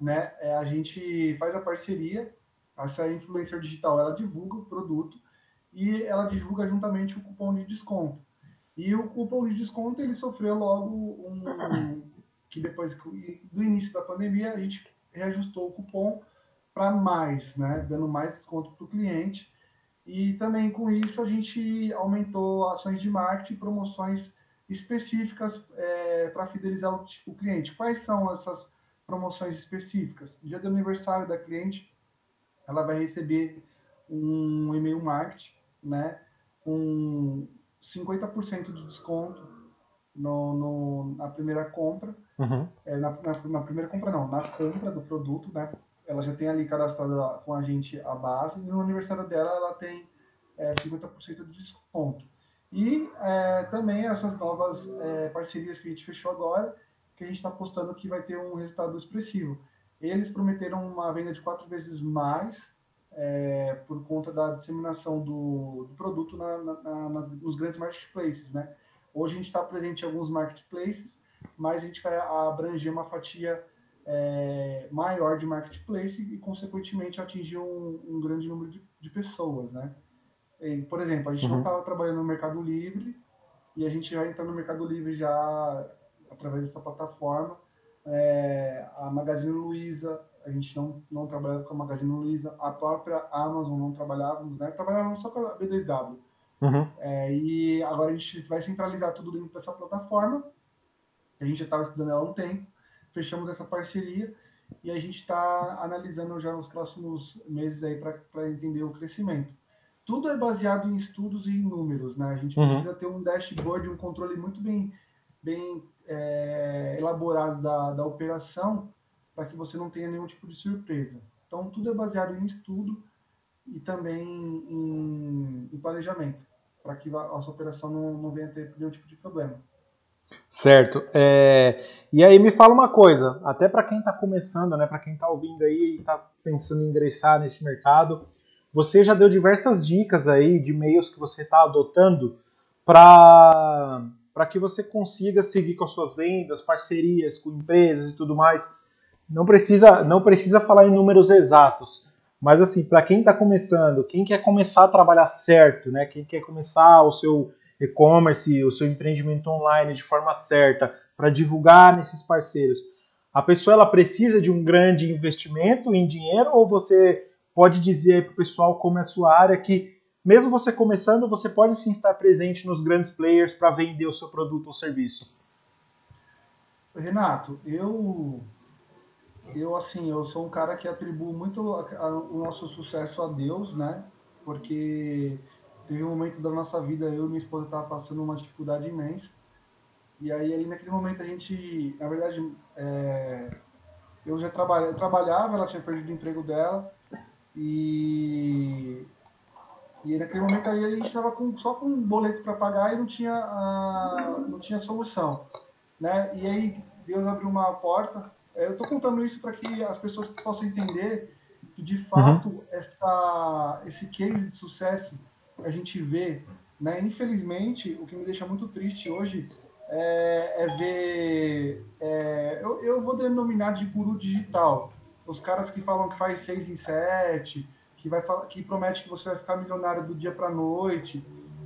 Né? É, a gente faz a parceria, essa influencer digital ela divulga o produto e ela divulga juntamente o cupom de desconto. E o cupom de desconto ele sofreu logo um que depois do início da pandemia a gente reajustou o cupom para mais, né, dando mais desconto para o cliente. E também com isso a gente aumentou ações de marketing promoções específicas é, para fidelizar o, o, cliente. Quais são essas promoções específicas? No dia do aniversário da cliente, ela vai receber um e-mail marketing, né, com 50% de desconto no, no, na primeira compra Uhum. É, na, na, na, primeira compra, não, na compra do produto, né? Ela já tem ali cadastrada com a gente a base, e no aniversário dela ela tem é, 50% de desconto. E é, também essas novas é, parcerias que a gente fechou agora, que a gente está apostando que vai ter um resultado expressivo. Eles prometeram uma venda de quatro vezes mais é, por conta da disseminação do, do produto na, nos grandes marketplaces, né? Hoje a gente está presente em alguns marketplaces, mas a gente vai abranger uma fatia é, maior de marketplace e, consequentemente, atingir um, um grande número de, de pessoas, né? E, por exemplo, a gente uhum. não estava trabalhando no Mercado Livre e a gente já entra no Mercado Livre já através dessa plataforma. É, a Magazine Luiza, a gente não, não trabalhava com a Magazine Luiza, a própria Amazon não trabalhávamos, né? Trabalhávamos só com a B2W. Uhum. É, e agora a gente vai centralizar tudo dentro dessa plataforma a gente já estava estudando ela há um tempo, fechamos essa parceria e a gente está analisando já nos próximos meses aí para entender o crescimento. Tudo é baseado em estudos e em números, né? A gente uhum. precisa ter um dashboard, um controle muito bem, bem é, elaborado da, da operação para que você não tenha nenhum tipo de surpresa. Então, tudo é baseado em estudo e também em, em planejamento, para que a, sua operação não, não venha ter nenhum tipo de problema. Certo. É, e aí me fala uma coisa, até para quem está começando, né, para quem está ouvindo aí e está pensando em ingressar nesse mercado, você já deu diversas dicas aí de meios que você está adotando para para que você consiga seguir com as suas vendas, parcerias com empresas e tudo mais. Não precisa não precisa falar em números exatos, mas assim para quem está começando, quem quer começar a trabalhar certo, né, quem quer começar o seu e-commerce, o seu empreendimento online de forma certa, para divulgar nesses parceiros, a pessoa ela precisa de um grande investimento em dinheiro ou você pode dizer para o pessoal como é a sua área que mesmo você começando, você pode sim estar presente nos grandes players para vender o seu produto ou serviço? Renato, eu eu assim, eu sou um cara que atribuo muito o nosso sucesso a Deus, né? Porque teve um momento da nossa vida, eu e minha esposa tava passando uma dificuldade imensa. E aí, ali naquele momento, a gente, na verdade, é, eu já trabalha, eu trabalhava, ela tinha perdido o emprego dela. E, e naquele momento aí a gente estava com, só com um boleto para pagar e não tinha, a, não tinha solução. Né? E aí Deus abriu uma porta. É, eu estou contando isso para que as pessoas possam entender que, de fato, uhum. essa, esse case de sucesso a gente vê, né? Infelizmente, o que me deixa muito triste hoje é, é ver, é, eu, eu vou denominar de guru digital, os caras que falam que faz seis em sete, que vai que promete que você vai ficar milionário do dia para noite,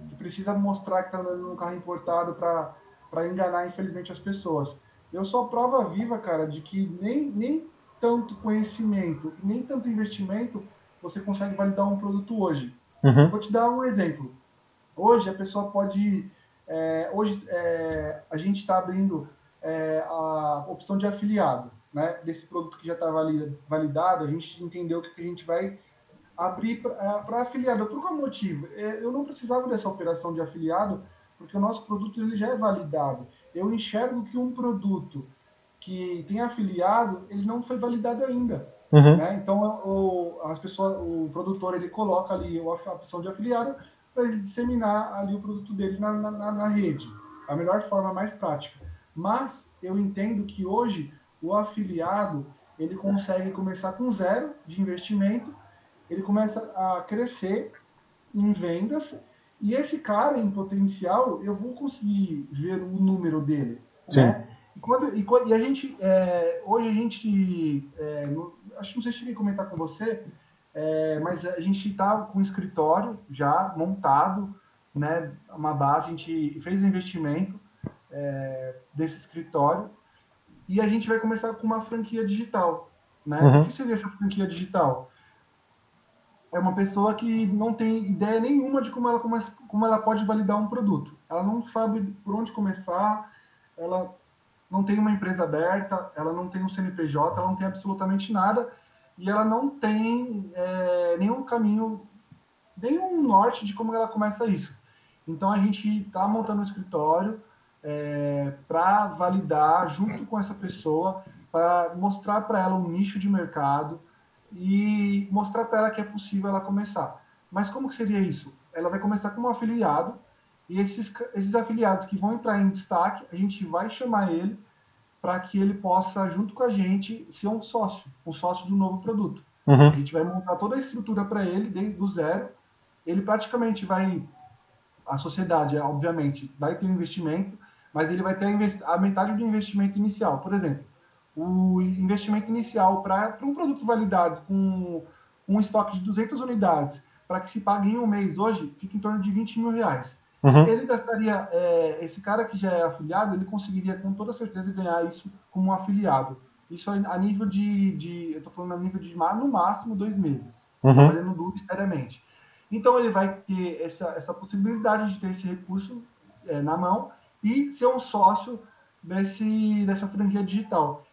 que precisa mostrar que está andando num carro importado para enganar, infelizmente, as pessoas. Eu sou a prova viva, cara, de que nem, nem tanto conhecimento, nem tanto investimento você consegue validar um produto hoje. Uhum. Vou te dar um exemplo. Hoje a pessoa pode. É, hoje é, a gente está abrindo é, a opção de afiliado, né? Desse produto que já está validado, a gente entendeu que a gente vai abrir para afiliado. Por qual motivo? É, eu não precisava dessa operação de afiliado, porque o nosso produto ele já é validado. Eu enxergo que um produto que tem afiliado, ele não foi validado ainda. Uhum. Né? Então, o, as pessoas, o produtor ele coloca ali a opção de afiliado para ele disseminar ali o produto dele na, na, na rede, a melhor forma mais prática. Mas eu entendo que hoje o afiliado ele consegue começar com zero de investimento, ele começa a crescer em vendas e esse cara em potencial eu vou conseguir ver o número dele. Sim. Né? E, quando, e, e a gente é, hoje a gente é, no, acho que não sei se cheguei a comentar com você é, mas a gente está com um escritório já montado, né, uma base, a gente fez o investimento é, desse escritório e a gente vai começar com uma franquia digital. Né? Uhum. O que seria essa franquia digital? É uma pessoa que não tem ideia nenhuma de como ela, começa, como ela pode validar um produto. Ela não sabe por onde começar, ela não tem uma empresa aberta, ela não tem um CNPJ, ela não tem absolutamente nada e ela não tem é, nenhum caminho, nenhum norte de como ela começa isso. Então a gente está montando um escritório é, para validar junto com essa pessoa, para mostrar para ela um nicho de mercado e mostrar para ela que é possível ela começar. Mas como que seria isso? Ela vai começar como afiliado e esses, esses afiliados que vão entrar em destaque, a gente vai chamar ele para que ele possa, junto com a gente, ser um sócio, um sócio de um novo produto. Uhum. A gente vai montar toda a estrutura para ele, desde do zero. Ele praticamente vai, a sociedade, obviamente, vai ter um investimento, mas ele vai ter a metade do investimento inicial. Por exemplo, o investimento inicial para um produto validado com um estoque de 200 unidades, para que se pague em um mês hoje, fica em torno de 20 mil reais. Uhum. Ele gastaria, é, esse cara que já é afiliado, ele conseguiria com toda certeza ganhar isso como um afiliado. Isso a nível de, de eu estou falando a nível de no máximo dois meses, uhum. fazendo duro seriamente. Então ele vai ter essa, essa possibilidade de ter esse recurso é, na mão e ser um sócio desse, dessa franquia digital.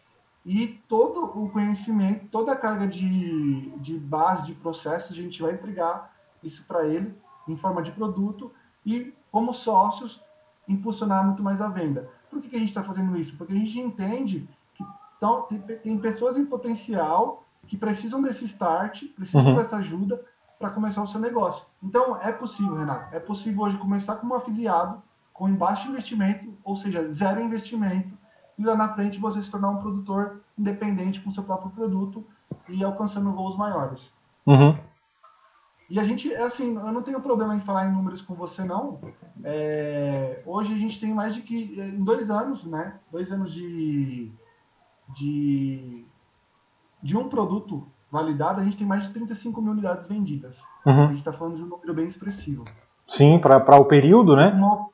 E todo o conhecimento, toda a carga de, de base, de processo, a gente vai entregar isso para ele em forma de produto e, como sócios, impulsionar muito mais a venda. Por que, que a gente está fazendo isso? Porque a gente entende que tão, tem, tem, pessoas em potencial que precisam desse start, precisam uhum. dessa ajuda para começar o seu negócio. Então, é possível, Renato. É possível hoje começar como afiliado, com baixo investimento, ou seja, zero investimento, e lá na frente você se tornar um produtor independente com seu próprio produto e alcançando voos maiores. Uhum. E a gente, é assim, eu não tenho problema em falar em números com você, não. É, hoje a gente tem mais de que, em dois anos, né? Dois anos de, de, de um produto validado, a gente tem mais de 35 mil unidades vendidas. Uhum. A gente está falando de um número bem expressivo. Sim, para o período, né? Uma,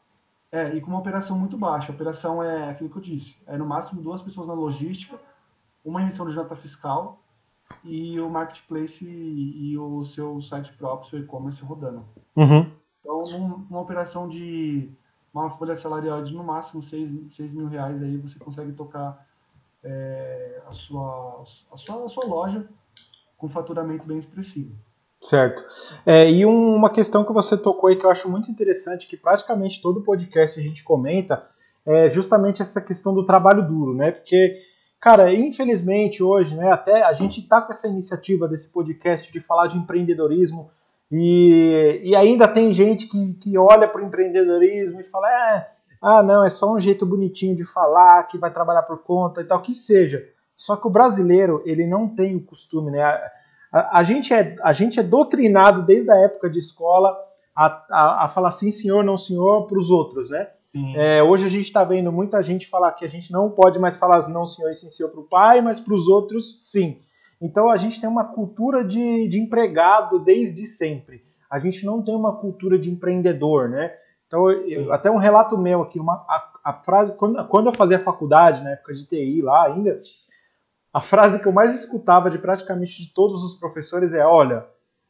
é, e com uma operação muito baixa. A operação é aquilo que eu disse: é no máximo duas pessoas na logística, uma emissão de nota fiscal e o marketplace e, e o seu site próprio, seu e-commerce rodando. Uhum. Então, num, uma operação de uma folha salarial de no máximo 6, 6 mil reais, aí você consegue tocar é, a, sua, a, sua, a sua loja com faturamento bem expressivo. Certo. É, e um, uma questão que você tocou aí que eu acho muito interessante, que praticamente todo podcast a gente comenta, é justamente essa questão do trabalho duro, né? Porque Cara, infelizmente hoje, né, até a gente está com essa iniciativa desse podcast de falar de empreendedorismo e, e ainda tem gente que, que olha para o empreendedorismo e fala, é, ah, não, é só um jeito bonitinho de falar, que vai trabalhar por conta e tal, que seja. Só que o brasileiro, ele não tem o costume, né? A, a, gente, é, a gente é doutrinado desde a época de escola a, a, a falar sim senhor, não senhor para os outros, né? É, hoje a gente está vendo muita gente falar que a gente não pode mais falar não senhor e sim senhor para o pai, mas para os outros sim. Então a gente tem uma cultura de, de empregado desde sempre. A gente não tem uma cultura de empreendedor, né? Então, eu, até um relato meu aqui, uma, a, a, frase, quando, quando eu fazia faculdade, na época de TI lá ainda, a frase que eu mais escutava de praticamente de todos os professores é: olha,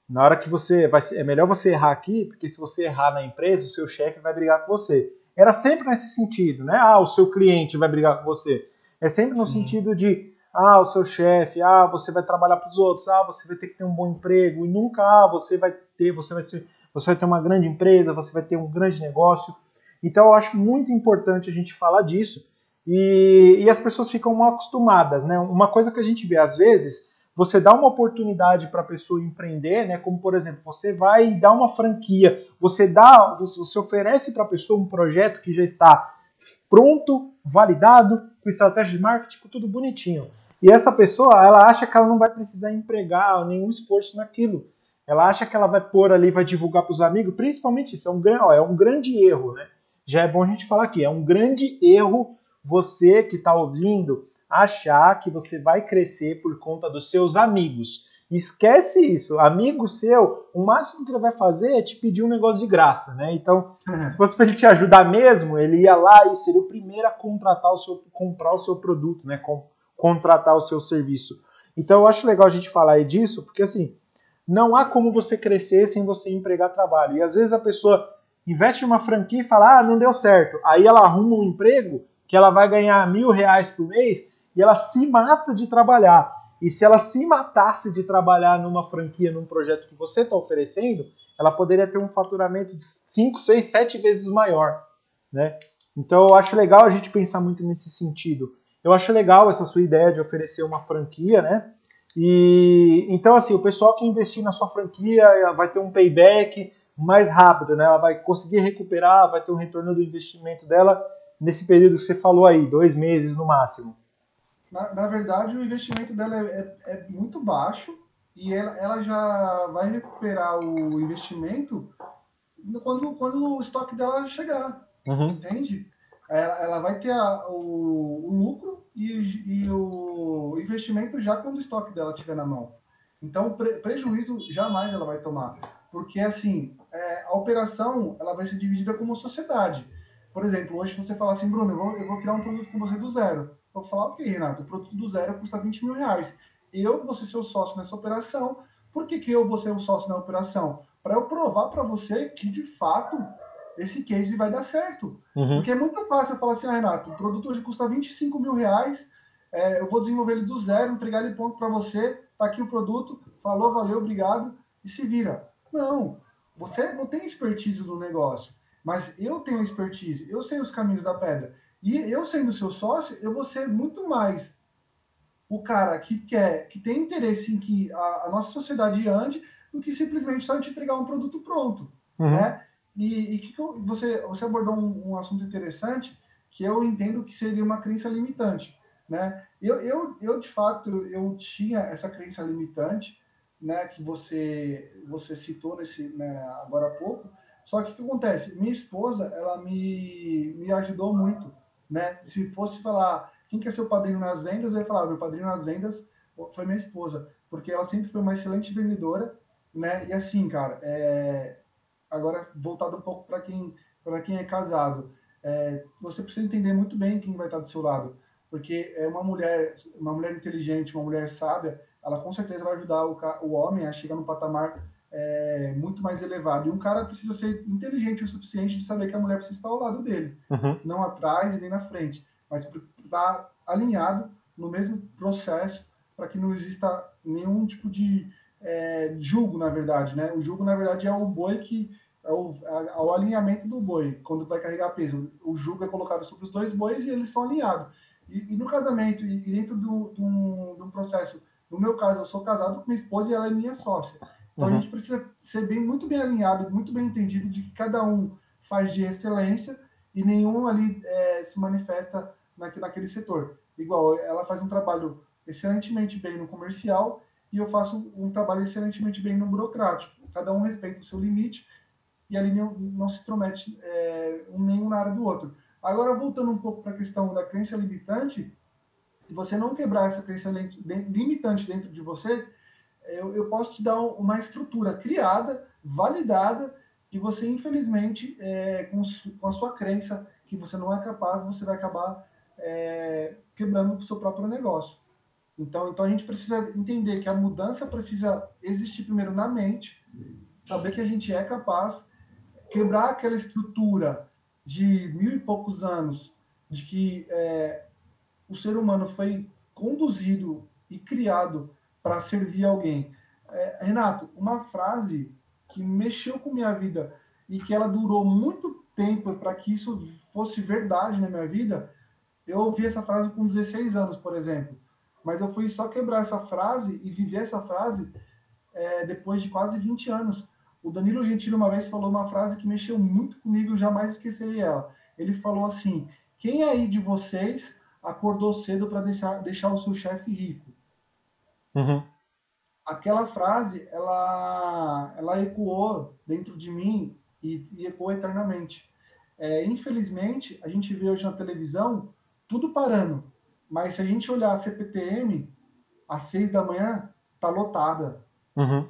Na hora que você vai é melhor você errar aqui, porque se você errar na empresa, o seu chefe vai brigar com você. Era sempre nesse sentido, né? Ah, o seu cliente vai brigar com você. É sempre no Sim. sentido de ah, o seu chefe, ah, você vai trabalhar para os outros, ah, você vai ter que ter um bom emprego e nunca ah, você vai ter, você vai ser, você vai ter uma grande empresa, você vai ter um grande negócio. Então eu acho muito importante a gente falar disso e, e as pessoas ficam mal acostumadas, né? Uma coisa que a gente vê às vezes, você dá uma oportunidade para a pessoa empreender, né? Como por exemplo, você vai dar uma franquia, você dá, você oferece para a pessoa um projeto que já está pronto, validado, com estratégia de marketing, tudo bonitinho. E essa pessoa, ela acha que ela não vai precisar empregar nenhum esforço naquilo. Ela acha que ela vai pôr ali, vai divulgar para os amigos, principalmente isso, é um, ó, é um grande erro, né? Já é bom a gente falar aqui, é um grande erro você que está ouvindo achar que você vai crescer por conta dos seus amigos. Esquece isso. Amigo seu, o máximo que ele vai fazer é te pedir um negócio de graça, né? Então, uhum. se fosse para ele te ajudar mesmo, ele ia lá e seria o primeiro a contratar o seu, comprar o seu produto, né? Com, contratar o seu serviço. Então, eu acho legal a gente falar aí disso, porque assim, não há como você crescer sem você empregar trabalho. E às vezes a pessoa investe em uma franquia e fala, ah, não deu certo. Aí ela arruma um emprego que ela vai ganhar mil reais por mês e ela se mata de trabalhar. E se ela se matasse de trabalhar numa franquia, num projeto que você está oferecendo, ela poderia ter um faturamento de 5, 6, 7 vezes maior. Né? Então eu acho legal a gente pensar muito nesse sentido. Eu acho legal essa sua ideia de oferecer uma franquia, né? E então assim, o pessoal que investir na sua franquia vai ter um payback mais rápido, né? Ela vai conseguir recuperar, vai ter um retorno do investimento dela nesse período que você falou aí, dois meses no máximo. Na, na verdade, o investimento dela é, é, é muito baixo e ela, ela, já vai recuperar o investimento quando, quando o estoque dela chegar, uhum. entende? Ela, ela, vai ter a, o, o, lucro e, e, o investimento já quando o estoque dela estiver na mão. Então, pre, prejuízo jamais ela vai tomar, porque assim é, a operação ela vai ser dividida como sociedade. Por exemplo, hoje você fala assim, Bruno, eu vou, eu vou criar um produto com você do zero. Eu vou falar, ok, Renato, o produto do zero custa 20 mil reais. Eu vou ser seu sócio nessa operação. Por que, que eu vou ser o sócio na operação? Para eu provar para você que, de fato, esse case vai dar certo. Uhum. Porque é muito fácil eu falar assim, ah, Renato, o produto hoje custa 25 mil reais, é, eu vou desenvolver ele do zero, entregar ele pronto para você, tá aqui o produto, falou, valeu, obrigado, e se vira. Não, você não tem expertise no negócio, mas eu tenho expertise, eu sei os caminhos da pedra. E eu sendo seu sócio, eu vou ser muito mais o cara que quer, que tem interesse em que a, a nossa sociedade ande, do que simplesmente só te entregar um produto pronto, uhum. né? E, e que você, você abordou um, um, assunto interessante que eu entendo que seria uma crença limitante, né? Eu, eu, eu de fato, eu tinha essa crença limitante, né? Que você, você citou nesse, né, agora há pouco. Só que o que acontece? Minha esposa, ela me, me ajudou muito, né? Se fosse falar quem quer ser o padrinho nas vendas, eu ia falar, meu padrinho nas vendas foi minha esposa, porque ela sempre foi uma excelente vendedora, né? E assim, cara, é... agora voltado um pouco para quem para quem é casado, é... você precisa entender muito bem quem vai estar do seu lado, porque é uma mulher, uma mulher inteligente, uma mulher sábia, ela com certeza vai ajudar o, o homem a chegar no patamar é, muito mais elevado. E um cara precisa ser inteligente o suficiente de saber que a mulher precisa estar ao lado dele, uhum. não atrás e nem na frente, mas estar alinhado no mesmo processo para que não exista nenhum tipo de é, julgo, na verdade. Né? O julgo, na verdade, é o boi que. É o, é o alinhamento do boi, quando vai carregar peso. O jugo é colocado sobre os dois bois e eles são alinhados. E, e no casamento, e, dentro do, do, do processo, no meu caso, eu sou casado com minha esposa e ela é minha sócia. Então uhum. a gente precisa ser bem, muito bem alinhado, muito bem entendido de que cada um faz de excelência e nenhum ali é, se manifesta naquele, naquele setor. Igual, ela faz um trabalho excelentemente bem no comercial e eu faço um trabalho excelentemente bem no burocrático. Cada um respeita o seu limite e ali não, não se intromete é, um nenhum na área do outro. Agora, voltando um pouco para a questão da crença limitante, se você não quebrar essa crença limitante dentro de você, eu, eu posso te dar uma estrutura criada, validada, que você, infelizmente, é, com, com, a sua crença que você não é capaz, você vai acabar é, quebrando o seu próprio negócio. Então, então a gente precisa entender que a mudança precisa existir primeiro na mente, saber que a gente é capaz, quebrar aquela estrutura de mil e poucos anos de que é, o ser humano foi conduzido e criado para servir alguém. É, Renato, uma frase que mexeu com minha vida e que ela durou muito tempo para que isso fosse verdade na minha vida, eu ouvi essa frase com 16 anos, por exemplo. Mas eu fui só quebrar essa frase e viver essa frase é, depois de quase 20 anos. O Danilo Gentili uma vez falou uma frase que mexeu muito comigo, eu jamais esquecerei ela. Ele falou assim: Quem aí de vocês acordou cedo para deixar, deixar o seu chefe rico? Uhum. Aquela frase, ela, ela ecoou dentro de mim e, e ecoou eternamente. É, infelizmente, a gente vê hoje na televisão tudo parando. Mas se a gente olhar a CPTM, às seis da manhã, tá lotada. Uhum.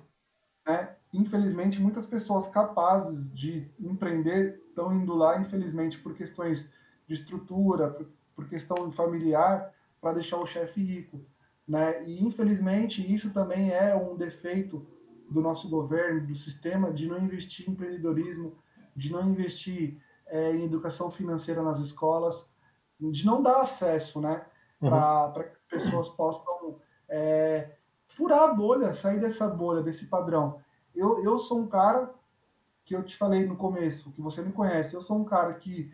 Né? Infelizmente, muitas pessoas capazes de empreender estão indo lá, infelizmente, por questões de estrutura, por, por questão familiar, para deixar o chefe rico. Né? E, infelizmente, isso também é um defeito do nosso governo, do sistema, de não investir em empreendedorismo, de não investir é, em educação financeira nas escolas, de não dar acesso, né? Para uhum. que pessoas possam é, furar a bolha, sair dessa bolha, desse padrão. Eu, eu sou um cara que eu te falei no começo, que você me conhece, eu sou um cara que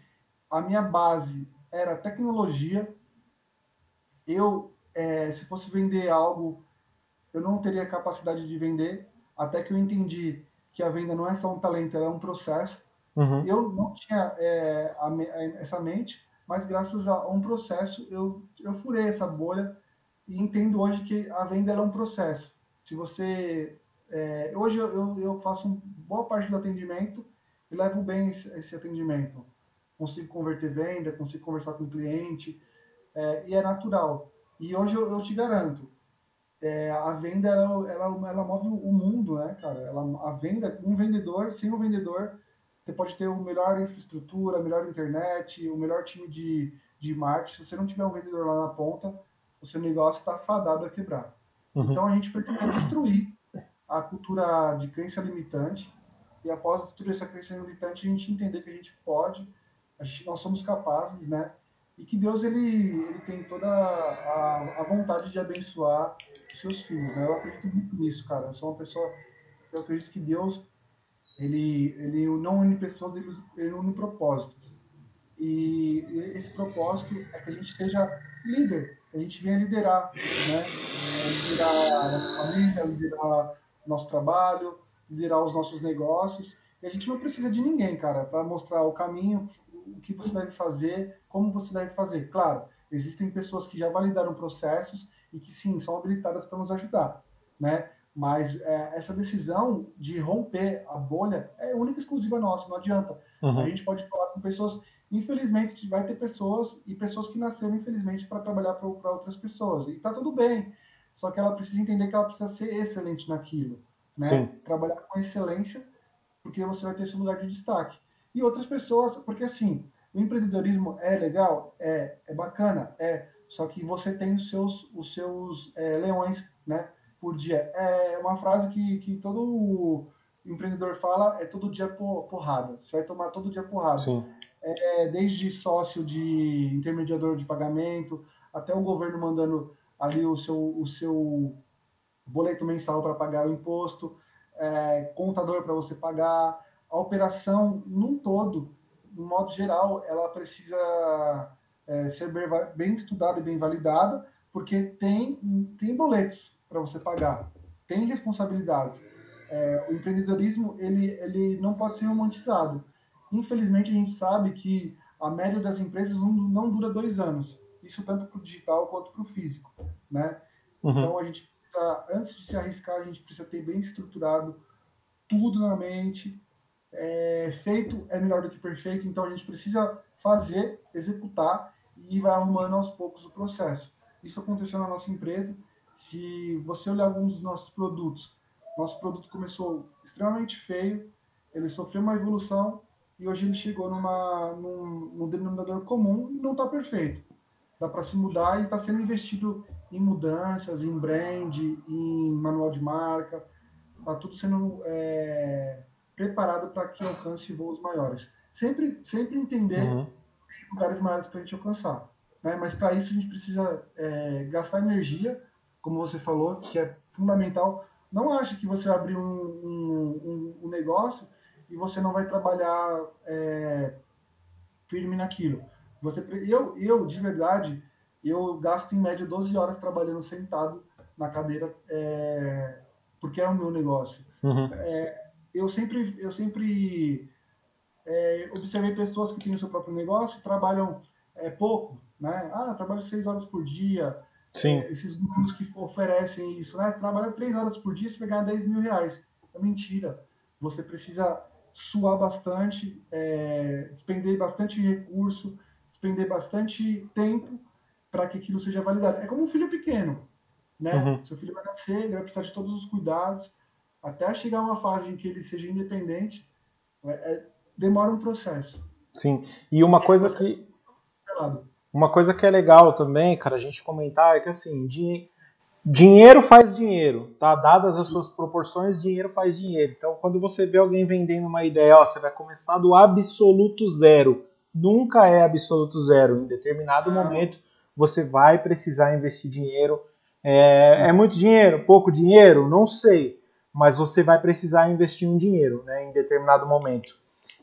a minha base era tecnologia. Eu, é, se fosse vender algo, eu não teria capacidade de vender, até que eu entendi que a venda não é só um talento, ela é um processo. Uhum. Eu não tinha é, a, a, essa mente, mas graças a um processo eu, eu furei essa bolha e entendo hoje que a venda é um processo. Se você. É, hoje eu, eu faço boa parte do atendimento e levo bem esse, esse atendimento. Consigo converter venda, consigo conversar com o cliente, é, e é natural. E hoje eu, eu te garanto, é, a venda ela, ela, ela, move o mundo, né, cara? Ela, a venda, um vendedor, sem um vendedor, você pode ter o melhor infraestrutura, a melhor internet, o melhor time de, de marketing. Se você não tiver um vendedor lá na ponta, o seu negócio está fadado a quebrar. Uhum. Então a gente precisa destruir a cultura de crença limitante e após destruir essa crença limitante a gente entender que a gente pode, a gente, nós somos capazes, né? E que Deus ele, ele tem toda a, a vontade de abençoar os seus filhos, né? Eu acredito muito nisso, cara. Eu sou uma pessoa, eu acredito que Deus ele, ele não une pessoas, ele, une propósitos. E esse propósito é que a gente seja líder, a gente venha liderar, né? Liderar a nossa família, liderar nosso trabalho, liderar os nossos negócios. E a gente não precisa de ninguém, cara, para mostrar o caminho, o que você deve fazer, como você deve fazer. Claro, existem pessoas que já validaram processos e que sim, são habilitadas para nos ajudar, né? Mas é, essa decisão de romper a bolha é única e exclusiva nossa, não adianta. Uhum. A gente pode falar com pessoas, infelizmente, vai ter pessoas e pessoas que nasceram, infelizmente, para trabalhar para outras pessoas. E tá tudo bem. Só que ela precisa entender que ela precisa ser excelente naquilo. Né? Sim. Trabalhar com excelência, porque você vai ter seu lugar de destaque. E outras pessoas, porque assim, o empreendedorismo é legal, é, é bacana, é. Só que você tem os seus, os seus é, leões, né? por dia. É uma frase que, que todo empreendedor fala, é todo dia porrada. Você vai tomar todo dia porrada. Sim. É, desde sócio de intermediador de pagamento, até o governo mandando ali o seu, o seu boleto mensal para pagar o imposto, é, contador para você pagar, a operação num todo, no modo geral, ela precisa é, ser bem, bem estudada e bem validada, porque tem, tem boletos para você pagar. Tem responsabilidades. É, o empreendedorismo ele, ele não pode ser romantizado. Infelizmente, a gente sabe que a média das empresas não, não dura dois anos. Isso tanto para o digital quanto para o físico. Né? Uhum. Então, a gente precisa, antes de se arriscar, a gente precisa ter bem estruturado tudo na mente. É, feito é melhor do que perfeito, então a gente precisa fazer, executar e vai arrumando aos poucos o processo. Isso aconteceu na nossa empresa se você olhar alguns dos nossos produtos, nosso produto começou extremamente feio, ele sofreu uma evolução e hoje ele chegou numa, num, num denominador comum e não está perfeito. Dá para se mudar e está sendo investido em mudanças, em brand, em manual de marca, está tudo sendo é, preparado para que alcance voos maiores. Sempre, sempre entender uhum. lugares maiores para a gente alcançar. Né? Mas para isso a gente precisa é, gastar energia, como você falou, que é fundamental. Não ache que você abrir um, um, um negócio e você não vai trabalhar é, firme naquilo. Você, eu, eu, de verdade, eu gasto em média 12 horas trabalhando sentado na cadeira, é, porque é o meu negócio. Uhum. É, eu sempre, eu sempre é, observei pessoas que têm o seu próprio negócio, trabalham é, pouco, né? Ah, trabalho seis horas por dia. Sim. É, esses grupos que oferecem isso, né? Trabalha três horas por dia, você vai ganhar 10 mil reais. É mentira. Você precisa suar bastante, é, despender bastante recurso, despender bastante tempo para que aquilo seja validado. É como um filho pequeno, né? Uhum. Seu filho vai nascer, ele vai precisar de todos os cuidados, até chegar a uma fase em que ele seja independente, é, é, demora um processo. Sim, e uma Esse coisa que... Uma coisa que é legal também, cara, a gente comentar é que assim, de Dinheiro faz dinheiro, tá? Dadas as suas proporções, dinheiro faz dinheiro. Então, quando você vê alguém vendendo uma ideia, ó, você vai começar do absoluto zero. Nunca é absoluto zero. Em determinado momento, você vai precisar investir dinheiro. É, é, muito dinheiro? Pouco dinheiro? Não sei. Mas você vai precisar investir um dinheiro, né? Em determinado momento.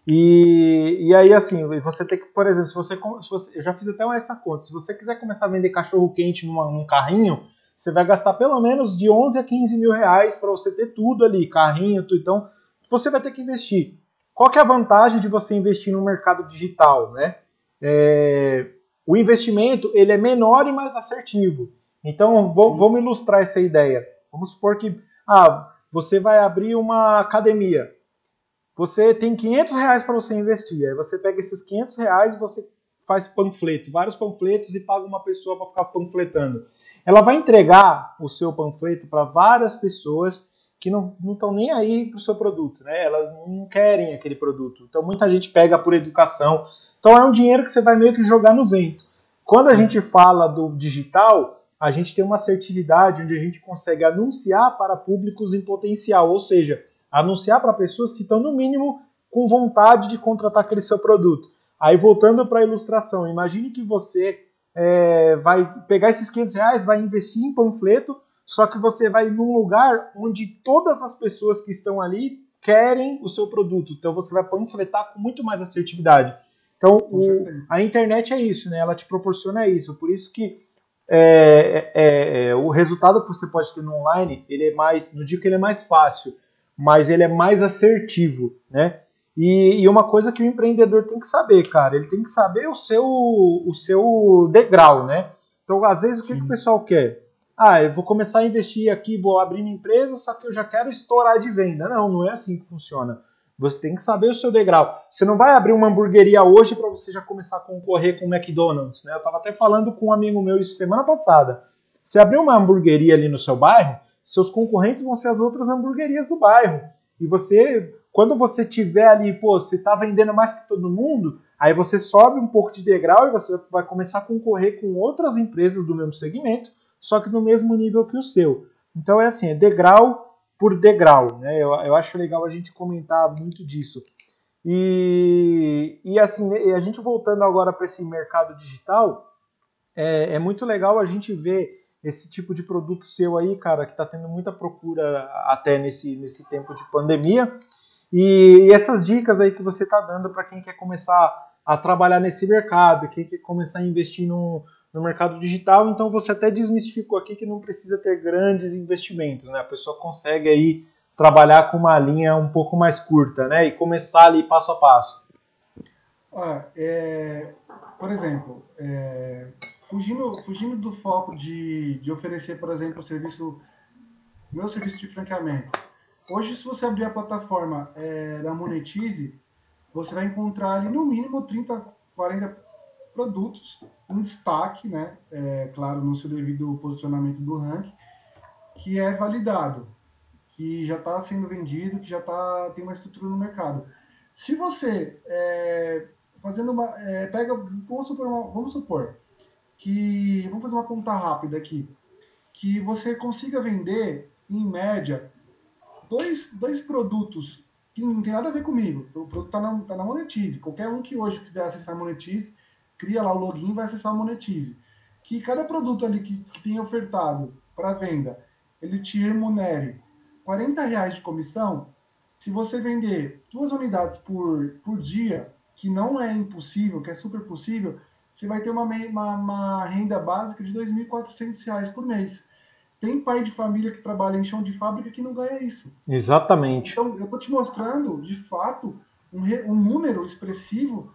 E, e aí, assim, você tem que, por exemplo, se você, se você eu já fiz até essa conta. Se você quiser começar a vender cachorro quente numa, num carrinho você vai gastar pelo menos de 11 a 15 mil reais para você ter tudo ali, carrinho, tudo. Então, você vai ter que investir. Qual que é a vantagem de você investir no mercado digital, né? É, o investimento ele é menor e mais assertivo. Então, vou, vamos ilustrar essa ideia. Vamos supor que ah, você vai abrir uma academia. Você tem 500 reais para você investir. Aí você pega esses 500 reais e você faz panfleto, vários panfletos e paga uma pessoa para ficar panfletando. Ela vai entregar o seu panfleto para várias pessoas que não estão nem aí para o seu produto, né? Elas não querem aquele produto. Então muita gente pega por educação. Então é um dinheiro que você vai meio que jogar no vento. Quando a gente fala do digital, a gente tem uma assertividade onde a gente consegue anunciar para públicos em potencial, ou seja, anunciar para pessoas que estão no mínimo com vontade de contratar aquele seu produto. Aí voltando para a ilustração, imagine que você é, vai pegar esses 500 reais, vai investir em panfleto, só que você vai num lugar onde todas as pessoas que estão ali querem o seu produto. Então você vai panfletar com muito mais assertividade. Então o, a internet é isso, né? Ela te proporciona isso. Por isso que é, é, é, o resultado que você pode ter no online, ele é mais, não digo que ele é mais fácil, mas ele é mais assertivo, né? E, e, uma coisa que o empreendedor tem que saber, cara, ele tem que saber o seu, o seu degrau, né? Então, às vezes, o que, que o pessoal quer? Ah, eu vou começar a investir aqui, vou abrir minha empresa, só que eu já quero estourar de venda. Não, não é assim que funciona. Você tem que saber o seu degrau. Você não vai abrir uma hamburgueria hoje para você já começar a concorrer com o McDonald's, né? Eu estava até falando com um amigo meu isso semana passada. Se abrir uma hamburgueria ali no seu bairro, seus concorrentes vão ser as outras hamburguerias do bairro. E você quando você tiver ali, pô, você está vendendo mais que todo mundo, aí você sobe um pouco de degrau e você vai começar a concorrer com outras empresas do mesmo segmento, só que no mesmo nível que o seu. Então é assim, é degrau por degrau, né? Eu, eu acho legal a gente comentar muito disso. E, e assim, a gente voltando agora para esse mercado digital, é, é muito legal a gente ver esse tipo de produto seu aí, cara, que está tendo muita procura até nesse, nesse tempo de pandemia. E, e essas dicas aí que você está dando para quem quer começar a trabalhar nesse mercado, quem quer começar a investir no, no mercado digital, então você até desmistificou aqui que não precisa ter grandes investimentos, né? A pessoa consegue aí trabalhar com uma linha um pouco mais curta, né? E começar ali passo a passo. Olha, é, por exemplo, é, fugindo, fugindo do foco de, de oferecer, por exemplo, o serviço, meu serviço de franqueamento. Hoje, se você abrir a plataforma é, da Monetize, você vai encontrar ali no mínimo 30, 40 produtos em destaque, né? É, claro, no seu devido posicionamento do ranking, que é validado, que já está sendo vendido, que já tá, tem uma estrutura no mercado. Se você é, fazendo uma. É, pega. Vamos supor, uma, vamos supor que. Vamos fazer uma conta rápida aqui. que você consiga vender, em média, dois, dois produtos que não tem nada a ver comigo. O produto está na, tá na Monetize. Qualquer um que hoje quiser acessar a Monetize, cria lá o login e vai acessar a Monetize. Que cada produto ali que, que tem ofertado para venda, ele te remunere 40 reais de comissão. Se você vender duas unidades por, por dia, que não é impossível, que é super possível, você vai ter uma, uma, uma renda básica de R$ 2.400 por mês. Tem pai de família que trabalha em chão de fábrica que não ganha isso. Exatamente. Então, eu estou te mostrando, de fato, um, um, número expressivo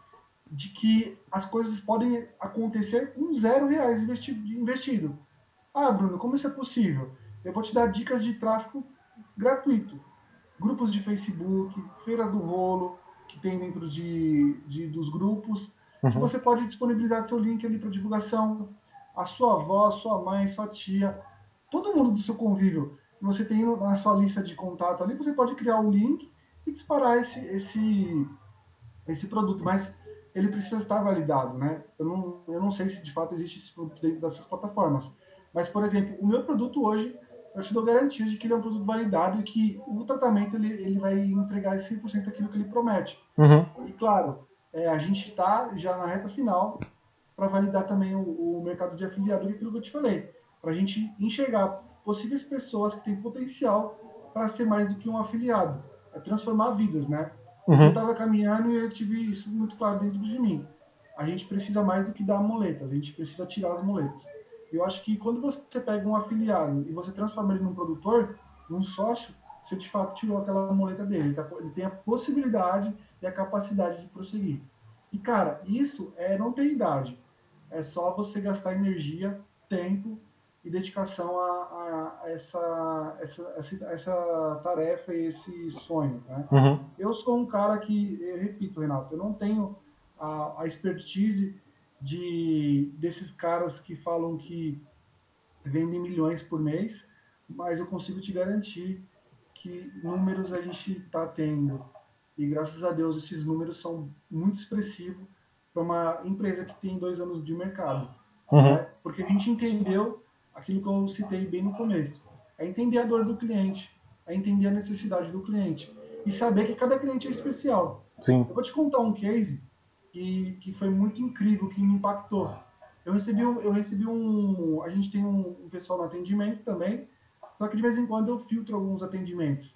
de que as coisas podem acontecer com zero reais investido. Ah, Bruno, como isso é possível? Eu vou te dar dicas de tráfego gratuito. Grupos de Facebook, Feira do Rolo, que tem dentro de, de dos grupos, uhum. que você pode disponibilizar seu link ali para divulgação. A sua avó, sua mãe, sua tia, todo mundo do seu convívio você tem na sua lista de contato ali, você pode criar um link e disparar esse, esse, esse produto, mas ele precisa estar validado, né? Eu não, eu não sei se de fato existe esse produto dentro dessas plataformas. Mas, por exemplo, o meu produto hoje, eu te dou garantias de que ele é um produto validado e que o tratamento ele, ele vai entregar 100% daquilo que ele promete. Uhum. E, claro, é, a gente está já na reta final para validar também o, o mercado de afiliado, aquilo que eu te falei para a gente enxergar possíveis pessoas que têm potencial para ser mais do que um afiliado, é transformar vidas, né? Uhum. Eu estava caminhando e eu tive isso muito claro dentro de mim. A gente precisa mais do que dar muletas, a gente precisa tirar as muletas. Eu acho que quando você pega um afiliado e você transforma ele num produtor, num sócio, você de fato tirou aquela muleta dele. Ele, ele tem a possibilidade e a capacidade de prosseguir. E cara, isso é não tem idade. É só você gastar energia, tempo e dedicação a, a essa, essa, essa, essa, tarefa e esse sonho. Né? Uhum. Eu sou um cara que, eu repito, Renato, eu não tenho a, a expertise de, desses caras que falam que vendem milhões por mês, mas eu consigo te garantir que números a gente está tendo. E graças a Deus esses números são muito expressivos para uma empresa que tem dois anos de mercado. Uhum. Né? Porque a gente entendeu aquilo que eu citei bem no começo. É entender a dor do cliente, é entender a necessidade do cliente e saber que cada cliente é especial. Sim. Eu vou te contar um case que, que foi muito incrível, que me impactou. Eu recebi, eu recebi um. A gente tem um, um pessoal no atendimento também, só que de vez em quando eu filtro alguns atendimentos.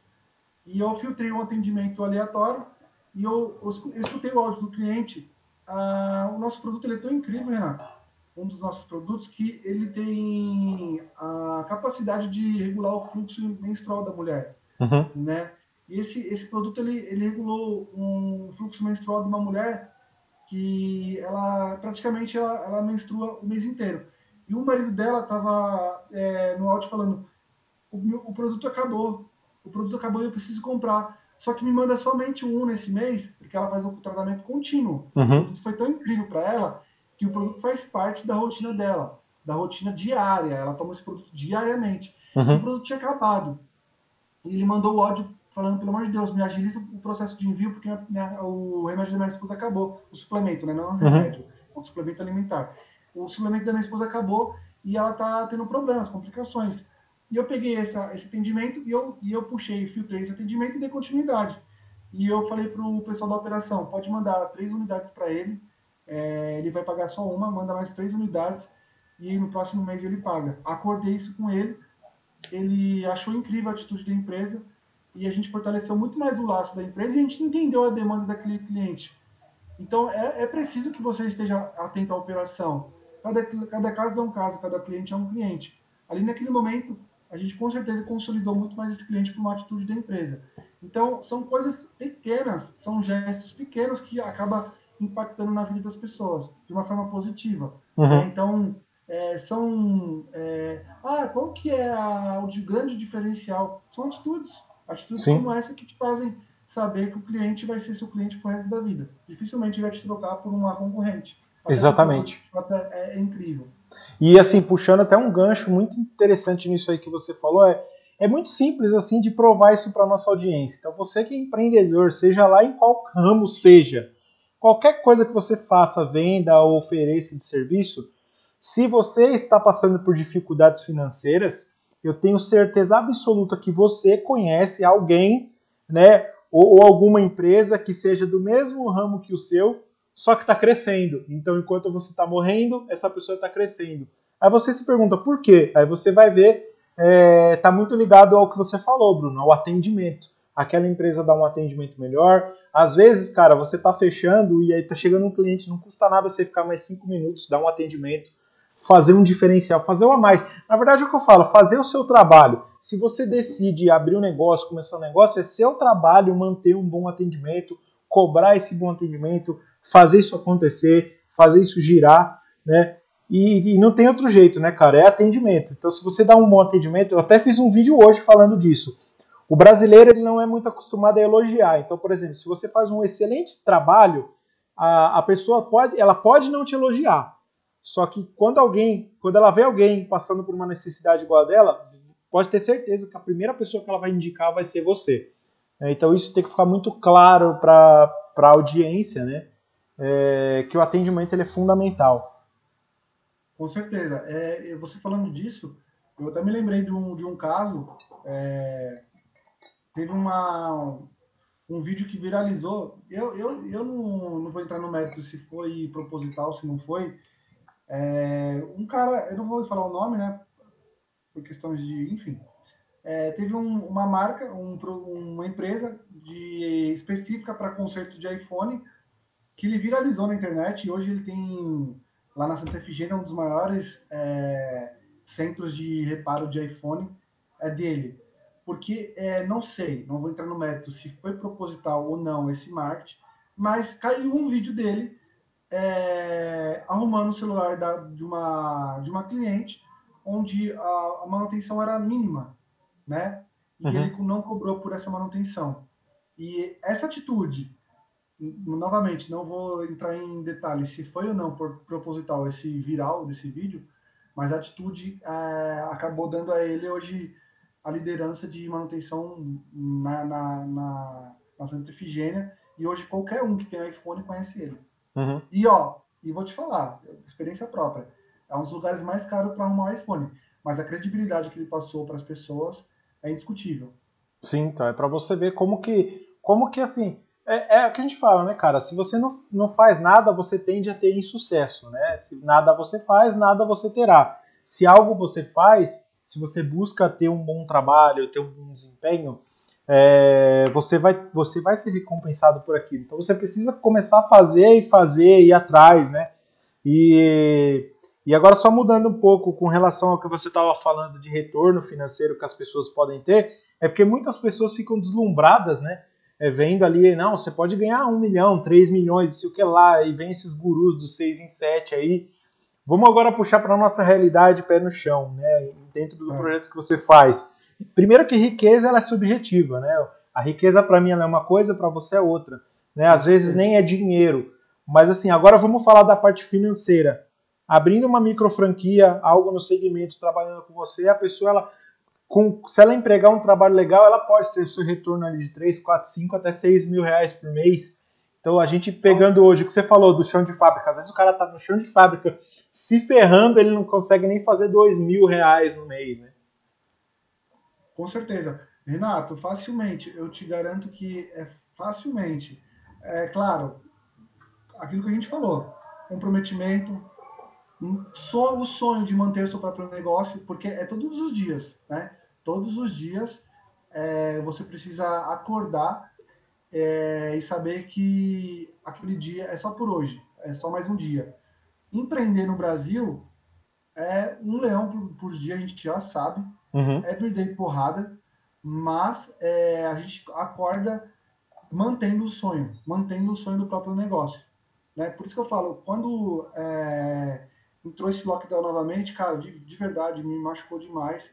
E eu filtrei um atendimento aleatório e eu, eu escutei o áudio do cliente. Ah, o nosso produto ele é tão incrível, Renato um dos nossos produtos que ele tem a capacidade de regular o fluxo menstrual da mulher, uhum. né? E esse, esse produto ele, ele regulou um fluxo menstrual de uma mulher que ela praticamente ela, ela menstrua o mês inteiro. E o marido dela estava é, no áudio falando: o, meu, o produto acabou, o produto acabou e eu preciso comprar. Só que me manda somente um nesse mês, porque ela faz um tratamento contínuo. Uhum. Foi tão incrível para ela que o produto faz parte da rotina dela, da rotina diária. Ela toma esse produto diariamente. Uhum. O produto tinha acabado. E ele mandou o áudio falando, pelo amor de Deus, me agiliza o processo de envio, porque minha, o remédio da minha esposa acabou. O suplemento, né? Não é um uhum. remédio, é um suplemento alimentar. O suplemento da minha esposa acabou e ela tá tendo problemas, complicações. E eu peguei essa, esse atendimento e eu, e eu puxei, filtrei esse atendimento e dei continuidade. E eu falei para o pessoal da operação, pode mandar três unidades para ele, é, ele vai pagar só uma, manda mais três unidades e no próximo mês ele paga. Acordei isso com ele, ele achou incrível a atitude da empresa e a gente fortaleceu muito mais o laço da empresa e a gente entendeu a demanda daquele cliente. Então é, é preciso que você esteja atento à operação. Cada, cada caso é um caso, cada cliente é um cliente. Ali naquele momento, a gente com certeza consolidou muito mais esse cliente por uma atitude da empresa. Então, são coisas pequenas, são gestos pequenos que acaba impactando na vida das pessoas de uma forma positiva. Uhum. Né? Então, é, são. É, ah, qual que é a, o de grande diferencial? São atitudes. Atitudes Sim. como essa que te fazem saber que o cliente vai ser seu cliente pro resto da vida. Dificilmente vai te trocar por uma concorrente. Até Exatamente. É, é, incrível. E assim, puxando até um gancho muito interessante nisso aí que você falou, é, é muito simples assim de provar isso para nossa audiência. Então, você que é empreendedor, seja lá em qual ramo seja, qualquer coisa que você faça, venda ou ofereça de serviço, Se você está passando por dificuldades financeiras, eu tenho certeza absoluta que você conhece alguém, né, ou, ou alguma empresa que seja do mesmo ramo que o seu, só que está crescendo. Então, enquanto você está morrendo, essa pessoa está crescendo. Aí você se pergunta por quê? Aí você vai ver, está é, tá muito ligado ao que você falou, Bruno, ao atendimento. Aquela empresa dá um atendimento melhor. Às vezes, cara, você está fechando e aí está chegando um cliente, não custa nada você ficar mais cinco minutos, dar um atendimento, fazer um diferencial, fazer um a mais. Na verdade, é o que eu falo, fazer o seu trabalho. Se você decide abrir um negócio, começar um negócio, é seu trabalho manter um bom atendimento, cobrar esse bom atendimento, fazer isso acontecer, fazer isso girar, né? E, e, não tem outro jeito, né, cara? É atendimento. Então, se você dá um bom atendimento, eu até fiz um vídeo hoje falando disso. O brasileiro ele não é muito acostumado a elogiar. Então, por exemplo, se você faz um excelente trabalho, a, a pessoa pode, ela pode não te elogiar. Só que quando alguém, quando ela vê alguém passando por uma necessidade igual a dela, pode ter certeza que a primeira pessoa que ela vai indicar vai ser você. É, então isso tem que ficar muito claro para a audiência, né? É, que o atendimento ele é fundamental. Com certeza. É, você falando disso, eu até me lembrei de um, de um caso. É, teve uma, um vídeo que viralizou. Eu, eu, eu não, não vou entrar no mérito se foi proposital, se não foi. É, um cara, eu não vou falar o nome, né? Por questões de. Enfim. É, teve um, uma marca, um, uma empresa de, específica para conserto de iPhone que ele viralizou na internet e hoje ele tem lá na Santa Efigênia, um dos maiores é, centros de reparo de iPhone é dele. Porque é, não sei, não vou entrar no mérito se foi proposital ou não esse marketing, mas caiu um vídeo dele é, arrumando o celular da, de, uma, de uma cliente, onde a, a manutenção era mínima, né? E uhum. ele não cobrou por essa manutenção. E essa atitude novamente, não vou entrar em detalhes se foi ou não por proposital esse viral desse vídeo, mas a atitude é, acabou dando a ele hoje a liderança de manutenção na, na, na, na Santa Efigênia, e hoje qualquer um que tem iPhone conhece ele. Uhum. E ó, e vou te falar, experiência própria, é um dos lugares mais caros para arrumar iPhone, mas a credibilidade que ele passou para as pessoas é indiscutível. Sim, então é para você ver como que, como que assim, é, é o que a gente fala, né, cara? Se você não, não faz nada, você tende a ter insucesso, né? Se nada você faz, nada você terá. Se algo você faz, se você busca ter um bom trabalho, ter um bom desempenho, é, você, vai, você vai ser recompensado por aquilo. Então você precisa começar a fazer e fazer e ir atrás, né? E, e agora só mudando um pouco com relação ao que você estava falando de retorno financeiro que as pessoas podem ter, é porque muitas pessoas ficam deslumbradas, né? é, vendo ali, não, você pode ganhar um milhão, três milhões, isso que lá, e vem esses gurus dos seis em sete aí. Vamos agora puxar para nossa realidade pé no chão, né? Dentro do é. projeto que você faz. Primeiro que riqueza ela é subjetiva, né? A riqueza para mim é uma coisa, para você é outra. Né? Às vezes nem é dinheiro. Mas assim, agora vamos falar da parte financeira. Abrindo uma micro franquia, algo no segmento, trabalhando com você, a pessoa ela com, se ela empregar um trabalho legal, ela pode ter seu retorno ali de 3, 4, 5 até 6 mil reais por mês. Então a gente pegando hoje o que você falou do chão de fábrica, às vezes o cara tá no chão de fábrica se ferrando, ele não consegue nem fazer 2 mil reais no mês, né? Com certeza. Renato, facilmente, eu te garanto que é facilmente. É claro, aquilo que a gente falou, comprometimento, só o sonho de manter o seu próprio negócio, porque é todos os dias, né? Todos os dias é, você precisa acordar é, e saber que aquele dia é só por hoje, é só mais um dia. Empreender no Brasil é um leão por, por dia, a gente já sabe, uhum. é perder porrada, mas é, a gente acorda mantendo o sonho, mantendo o sonho do próprio negócio. Né? Por isso que eu falo, quando é, entrou esse lockdown novamente, cara, de, de verdade, me machucou demais,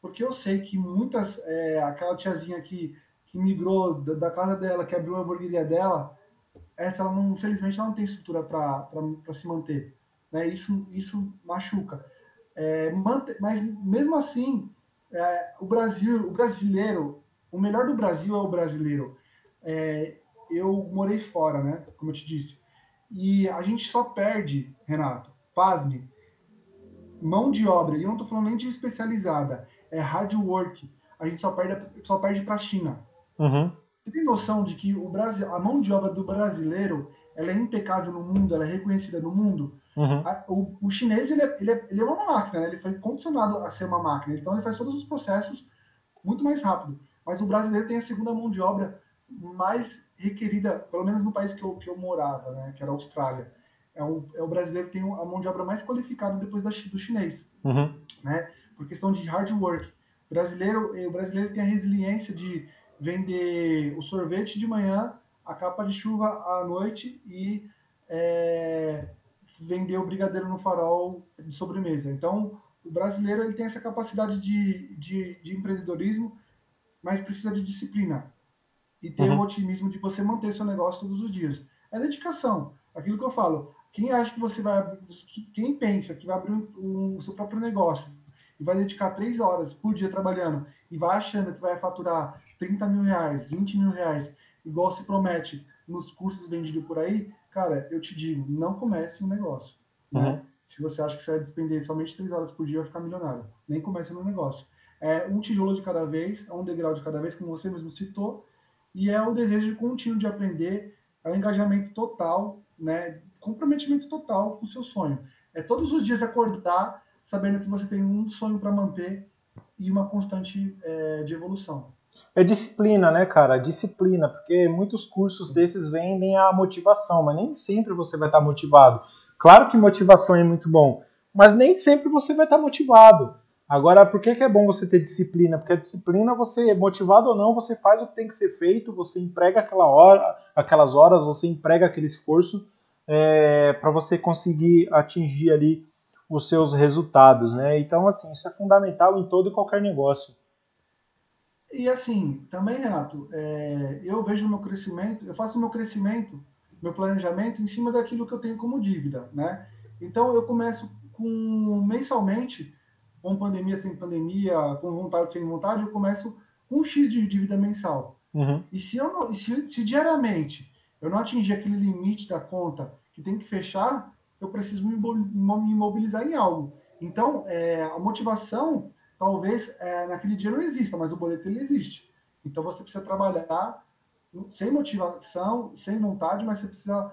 porque eu sei que muitas, é, aquela tiazinha que, que migrou da, da, casa dela, que abriu a hamburgueria dela, essa, ela não, infelizmente, ela não tem estrutura para se manter, né? Isso, isso machuca. É, mante, mas mesmo assim, é, o Brasil, o brasileiro, o melhor do Brasil é o brasileiro. É, eu morei fora, né? Como eu te disse. E a gente só perde, Renato, pasme, mão de obra, e eu não estou falando nem de especializada, é hard work, a gente só perde, só perde para a China. Uhum. Você tem noção de que o Brasil, a mão de obra do brasileiro ela é impecável no mundo, ela é reconhecida no mundo? Uhum. A, o, o, chinês ele é, ele, é, ele é uma máquina, né? ele foi condicionado a ser uma máquina, então ele faz todos os processos muito mais rápido. Mas o brasileiro tem a segunda mão de obra mais requerida, pelo menos no país que eu, que eu morava, né? que era a Austrália. É o, é o brasileiro que tem a mão de obra mais qualificada depois da, do chinês, uhum. né? por questão de hard work. O brasileiro, o brasileiro tem a resiliência de vender o sorvete de manhã, a capa de chuva à noite e é, vender o brigadeiro no farol de sobremesa. Então, o brasileiro ele tem essa capacidade de, de, de empreendedorismo, mas precisa de disciplina e ter uhum. o otimismo de você manter seu negócio todos os dias. É dedicação. Aquilo que eu falo. Quem acha que você vai, quem pensa que vai abrir o seu próprio negócio e vai dedicar três horas por dia trabalhando e vai achando que vai faturar 30 mil reais, 20 mil reais, igual se promete nos cursos vendidos por aí, cara, eu te digo, não comece um negócio. Né? Uhum. Né? Se você acha que você vai despender somente três horas por dia, vai ficar milionário. Nem comece no negócio. É um tijolo de cada vez, é um degrau de cada vez, como você mesmo citou, e é o desejo contínuo de aprender, é o engajamento total, né? comprometimento total com o seu sonho. É todos os dias acordar sabendo que você tem um sonho para manter e uma constante é, de evolução. É disciplina, né, cara? Disciplina, porque muitos cursos desses vendem a motivação, mas nem sempre você vai estar motivado. Claro que motivação é muito bom, mas nem sempre você vai estar motivado. Agora, por que, que é bom você ter disciplina? Porque a disciplina, você, motivado ou não, você faz o que tem que ser feito, você emprega aquela hora, aquelas horas, você emprega aquele esforço é, para você conseguir atingir ali os seus resultados, né? Então, assim, isso é fundamental em todo e qualquer negócio. E assim, também, Renato, é, eu vejo meu crescimento, eu faço meu crescimento, meu planejamento em cima daquilo que eu tenho como dívida, né? Então, eu começo com mensalmente, com pandemia sem pandemia, com vontade sem vontade, eu começo com um X de dívida mensal. Uhum. E se, eu não, se, se diariamente eu não atingir aquele limite da conta que tem que fechar, eu preciso me imobilizar em algo. Então, é, a motivação, talvez é, naquele dia não exista, mas o boleto ele existe. Então, você precisa trabalhar sem motivação, sem vontade, mas você precisa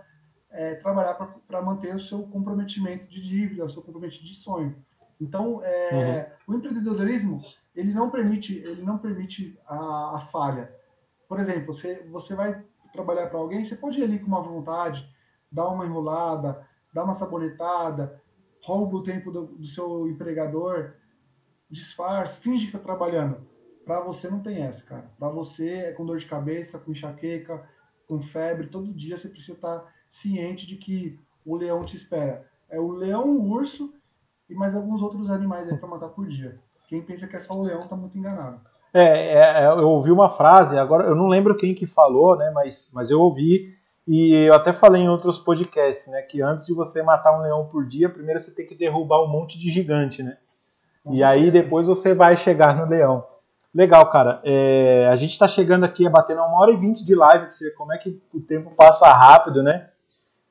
é, trabalhar para manter o seu comprometimento de dívida, o seu comprometimento de sonho. Então, é, uhum. o empreendedorismo ele não permite, ele não permite a, a falha. Por exemplo, você, você vai trabalhar para alguém, você pode ir ali com uma vontade, dar uma enrolada, dar uma sabonetada, rouba o tempo do, do seu empregador, disfarce, finge que está trabalhando. Para você não tem essa, cara. Para você é com dor de cabeça, com enxaqueca, com febre, todo dia você precisa estar tá ciente de que o leão te espera. É o leão, o urso e mais alguns outros animais aí para matar por dia. Quem pensa que é só o leão está muito enganado. É, é, é, eu ouvi uma frase, agora eu não lembro quem que falou, né, mas, mas eu ouvi e eu até falei em outros podcasts, né, que antes de você matar um leão por dia, primeiro você tem que derrubar um monte de gigante, né? E aí depois você vai chegar no leão. Legal, cara. É, a gente está chegando aqui, é batendo uma hora e vinte de live, pra você ver como é que o tempo passa rápido, né?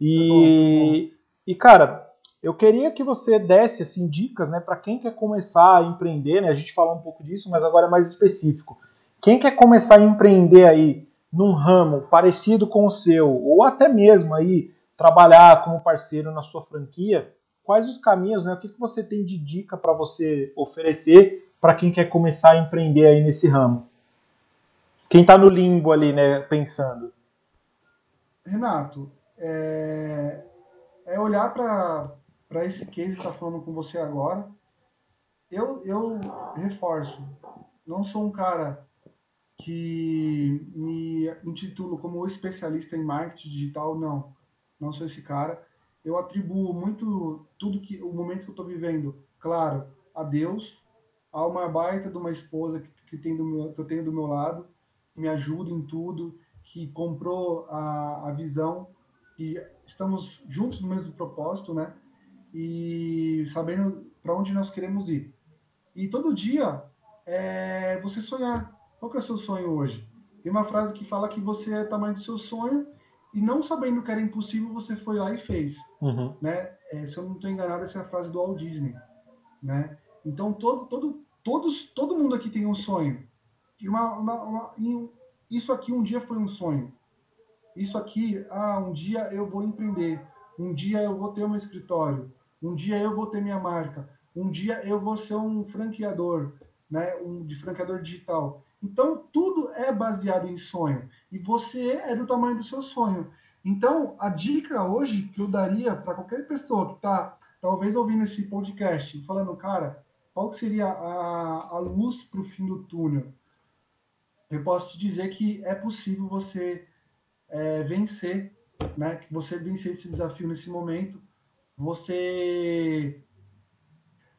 E, tá tá e cara, eu queria que você desse assim, dicas né, para quem quer começar a empreender, né? A gente falou um pouco disso, mas agora é mais específico. Quem quer começar a empreender aí num ramo parecido com o seu, ou até mesmo aí trabalhar como parceiro na sua franquia, quais os caminhos, né? O que, que você tem de dica para você oferecer para quem quer começar a empreender aí nesse ramo? Quem está no limbo ali, né, pensando. Renato, é, é olhar para esse case que está falando com você agora, eu, eu reforço, não sou um cara que me intitulo como especialista em marketing digital, não, não sou esse cara. Eu atribuo muito tudo que o momento que eu estou vivendo, claro, a Deus, a uma baita de uma esposa que, que, tem do meu, que eu tenho do meu lado, que me ajuda em tudo, que comprou a, a visão e estamos juntos no mesmo propósito, né? e sabendo para onde nós queremos ir. E todo dia é você sonhar. Qual que é o seu sonho hoje? Tem uma frase que fala que você é o tamanho do seu sonho e não sabendo que era impossível, você foi lá e fez. Uhum. Né? É, se eu não estou enganado, essa é a frase do Walt Disney. né? Então todo todo todos todo mundo aqui tem um sonho. E uma, uma, uma e isso aqui um dia foi um sonho. Isso aqui, ah, um dia eu vou empreender. Um dia eu vou ter um escritório. Um dia eu vou ter minha marca. Um dia eu vou ser um franqueador, né? Um de franqueador digital. Então tudo é baseado em sonho. E você é do tamanho do seu sonho. Então, a dica hoje que eu daria para qualquer pessoa que está talvez ouvindo esse podcast, falando, cara, qual seria a, a luz para o fim do túnel? Eu posso te dizer que é possível você é, vencer, né? Que você vencer esse desafio nesse momento, você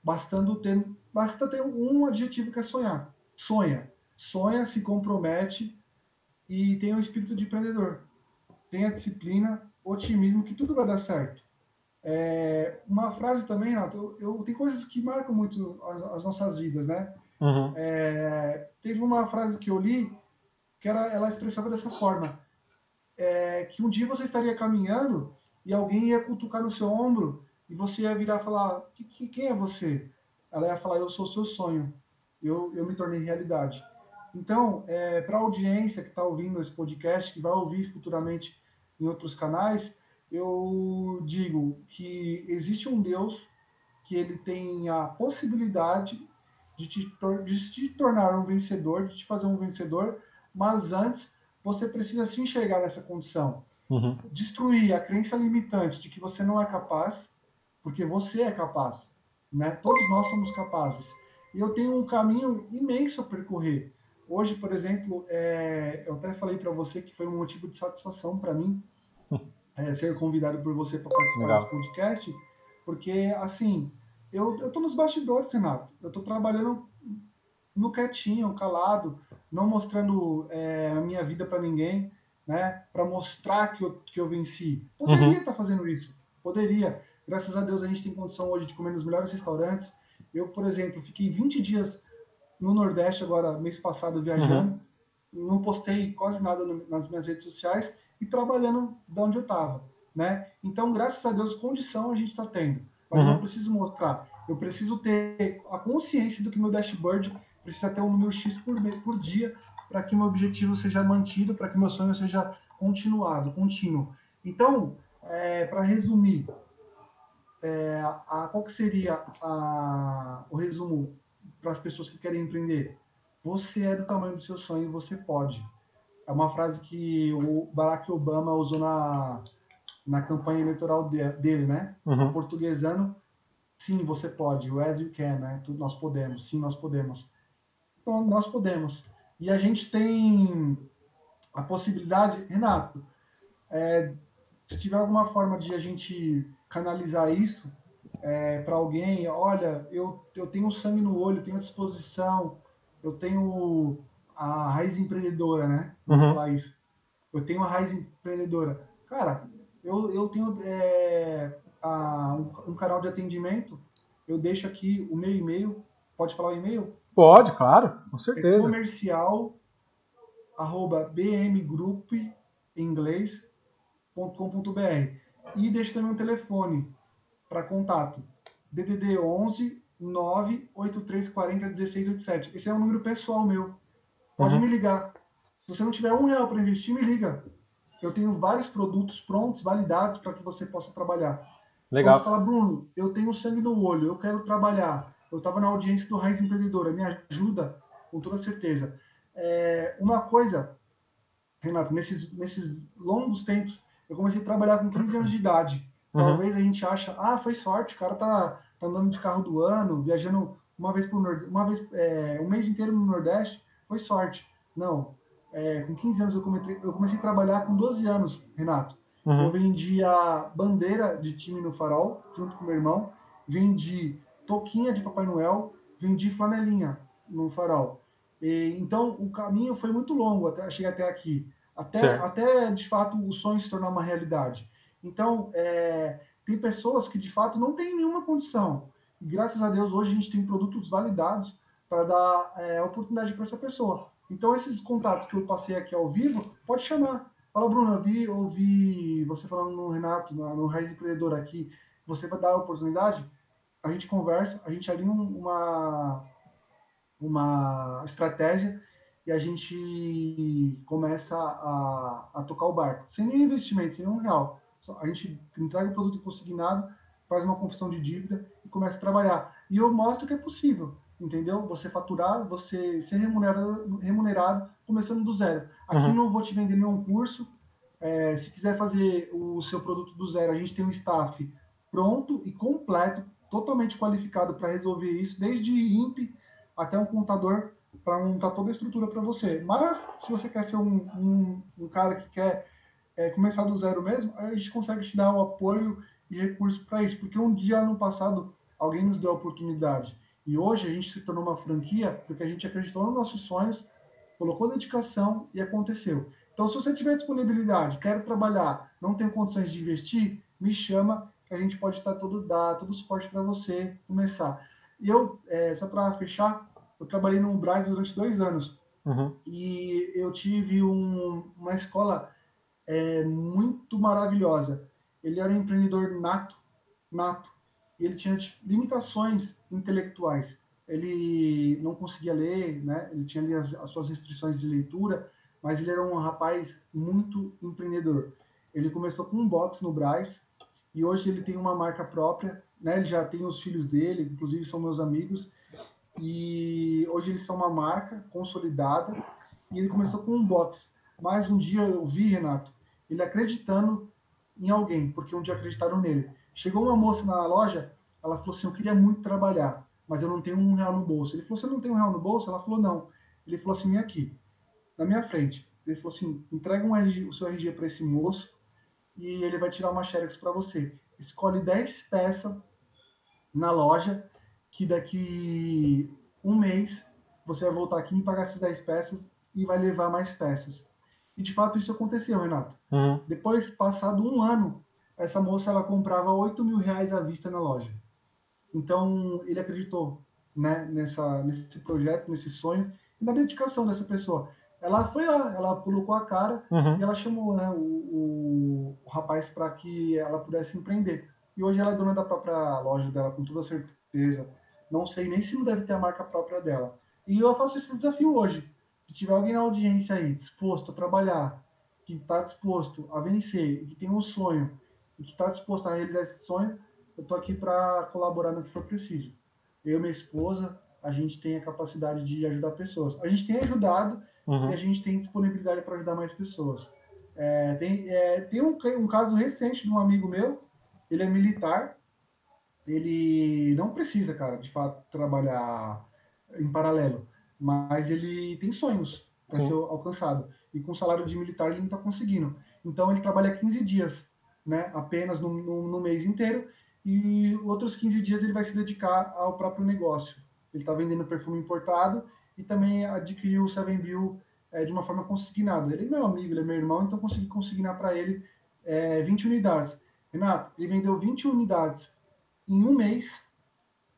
bastando ter, basta ter um adjetivo que é sonhar. Sonha, sonha, se compromete e tem um espírito de empreendedor tenha disciplina, otimismo, que tudo vai dar certo. É, uma frase também, Renato, eu, eu, tem coisas que marcam muito as, as nossas vidas, né? Uhum. É, teve uma frase que eu li que era, ela expressava dessa forma: é, que um dia você estaria caminhando e alguém ia cutucar no seu ombro e você ia virar e falar: que, que, quem é você? Ela ia falar: eu sou o seu sonho, eu, eu me tornei realidade. Então, é, para a audiência que está ouvindo esse podcast, que vai ouvir futuramente em outros canais, eu digo que existe um Deus que ele tem a possibilidade de te, de te tornar um vencedor, de te fazer um vencedor, mas antes você precisa se enxergar nessa condição. Uhum. Destruir a crença limitante de que você não é capaz, porque você é capaz. Né? Todos nós somos capazes. E eu tenho um caminho imenso a percorrer. Hoje, por exemplo, é, eu até falei para você que foi um motivo de satisfação para mim é, ser convidado por você para participar Legal. desse podcast, porque, assim, eu, tô nos bastidores, Renato. Eu tô trabalhando no quietinho, calado, não mostrando é, a minha vida para ninguém, né? Para mostrar que eu, que eu venci. Poderia estar uhum. tá fazendo isso, poderia. Graças a Deus a gente tem condição hoje de comer nos melhores restaurantes. Eu, por exemplo, fiquei 20 dias no Nordeste agora, mês passado, viajando. Uhum. Não postei quase nada no, nas minhas redes sociais e trabalhando de onde eu estava, né? Então, graças a Deus, condição a gente está tendo. Mas uhum. eu preciso mostrar. Eu preciso ter a consciência do que meu dashboard precisa ter um número X por, por dia para que meu objetivo seja mantido, para que meu sonho seja continuado, contínuo. Então, é, para resumir, é, a, qual que seria a, o resumo para as pessoas que querem empreender. Você é do tamanho do seu sonho, você pode. É uma frase que o Barack Obama usou na, na campanha eleitoral dele, né? Uhum. Portuguesando, sim, você pode. O as you can, né? Nós podemos. Sim, nós podemos. Então, nós podemos. E a gente tem a possibilidade, Renato, é, se tiver alguma forma de a gente canalizar isso, é, para alguém, olha, eu, eu tenho sangue no olho, tenho disposição, eu tenho a raiz empreendedora, né? Uhum. falar isso. Eu tenho a raiz empreendedora. Cara, eu, eu tenho é, a, um, um, canal de atendimento, eu deixo aqui o meu e-mail. Pode falar o e-mail? Pode, claro, com certeza. É comercial arroba bmgroup em inglês.com.br e deixo também um telefone para contato. DDD 11 98340 1687. Esse é um número pessoal meu. Pode uhum. me ligar. Se você não tiver um real para investir, me liga. Eu tenho vários produtos prontos, validados para que você possa trabalhar. Legal. Você fala, Bruno, eu tenho sangue no olho, eu quero trabalhar. Eu estava na audiência do Raiz Empreendedora, me ajuda, com toda certeza. É, uma coisa, Renato, nesses, nesses longos tempos, eu comecei a trabalhar com 15 anos de idade. Uhum. Talvez a gente acha, ah, foi sorte, o cara tá, tá andando de carro do ano, viajando uma vez por Nordeste, uma vez, é, um mês inteiro no Nordeste, foi sorte. Não. É, com 15 anos eu comecei, eu comecei a trabalhar com 12 anos, Renato. Uhum. Eu vendia bandeira de time no farol, junto com meu irmão, vendi toquinha de Papai Noel, vendi flanelinha no farol. E, então o caminho foi muito longo até chegar até aqui, até, até de fato o sonho se tornar uma realidade. Então, é, tem pessoas que de fato não têm nenhuma condição. E graças a Deus, hoje a gente tem produtos validados para dar é, oportunidade para essa pessoa. Então, esses contatos que eu passei aqui ao vivo, pode chamar. Fala, Bruno, eu vi, ouvi você falando no Renato, no, Raiz Empreendedor aqui, você vai dar a oportunidade? a gente conversa, a gente alinha uma, uma estratégia e a gente começa a, a tocar o barco, sem nenhum investimento, sem nenhum real. A gente entrega o produto consignado, faz uma confissão de dívida e começa a trabalhar. E eu mostro que é possível, entendeu? Você faturar, você ser remunerado, remunerado começando do zero. Aqui uhum. não vou te vender nenhum curso. É, se quiser fazer o seu produto do zero, a gente tem um staff pronto e completo, totalmente qualificado para resolver isso, desde INPE até um contador para montar toda a estrutura para você. Mas se você quer ser um, um, um cara que quer é, começar do zero mesmo, a gente consegue te dar o apoio e recurso para isso, porque um dia no passado alguém nos deu a oportunidade e hoje a gente se tornou uma franquia porque a gente acreditou nos nossos sonhos, colocou dedicação e aconteceu. Então, se você tiver disponibilidade, quer trabalhar, não tem condições de investir, me chama que a gente pode estar todo dar todo o suporte para você começar. E eu, é, só para fechar, eu trabalhei no Braz durante dois anos uhum. e eu tive um, uma escola é, muito maravilhosa. Ele era um empreendedor nato, nato, ele tinha limitações intelectuais. Ele não conseguia ler, né? Ele tinha as, as suas restrições de leitura, mas ele era um rapaz muito empreendedor. Ele começou com um box no Braz e hoje ele tem uma marca própria, né? Ele já tem os filhos dele, inclusive são meus amigos, e hoje eles são uma marca consolidada e ele começou com um box. Mas um dia eu vi, Renato, ele acreditando em alguém, porque um dia acreditaram nele. Chegou uma moça na loja, ela falou assim: Eu queria muito trabalhar, mas eu não tenho um real no bolso. Ele falou: Você não tem um real no bolso? Ela falou: Não. Ele falou assim: Vem aqui, na minha frente. Ele falou assim: Entrega um RG, o seu RG para esse moço e ele vai tirar uma Xerox para você. Escolhe 10 peças na loja, que daqui um mês você vai voltar aqui e pagar essas 10 peças e vai levar mais peças. E de fato isso aconteceu, Renato. Uhum. Depois, passado um ano, essa moça ela comprava 8 mil reais à vista na loja. Então ele acreditou né, nessa, nesse projeto, nesse sonho e na dedicação dessa pessoa. Ela foi lá, ela colocou a cara uhum. e ela chamou né, o, o, o rapaz para que ela pudesse empreender. E hoje ela é dona da própria loja dela, com toda certeza. Não sei nem se não deve ter a marca própria dela. E eu faço esse desafio hoje. Se tiver alguém na audiência aí disposto a trabalhar, que está disposto a vencer, que tem um sonho, e que está disposto a realizar esse sonho, eu estou aqui para colaborar no que for preciso. Eu e minha esposa, a gente tem a capacidade de ajudar pessoas. A gente tem ajudado uhum. e a gente tem disponibilidade para ajudar mais pessoas. É, tem é, tem um, um caso recente de um amigo meu, ele é militar, ele não precisa, cara, de fato, trabalhar em paralelo mas ele tem sonhos para ser alcançado. E com salário de militar ele não está conseguindo. Então ele trabalha 15 dias, né, apenas no, no, no, mês inteiro, e outros 15 dias ele vai se dedicar ao próprio negócio. Ele está vendendo perfume importado e também adquiriu o Seven Bill é, de uma forma consignada. Ele é meu amigo, ele é meu irmão, então consegui consignar para ele é, 20 unidades. Renato, ele vendeu 20 unidades em um mês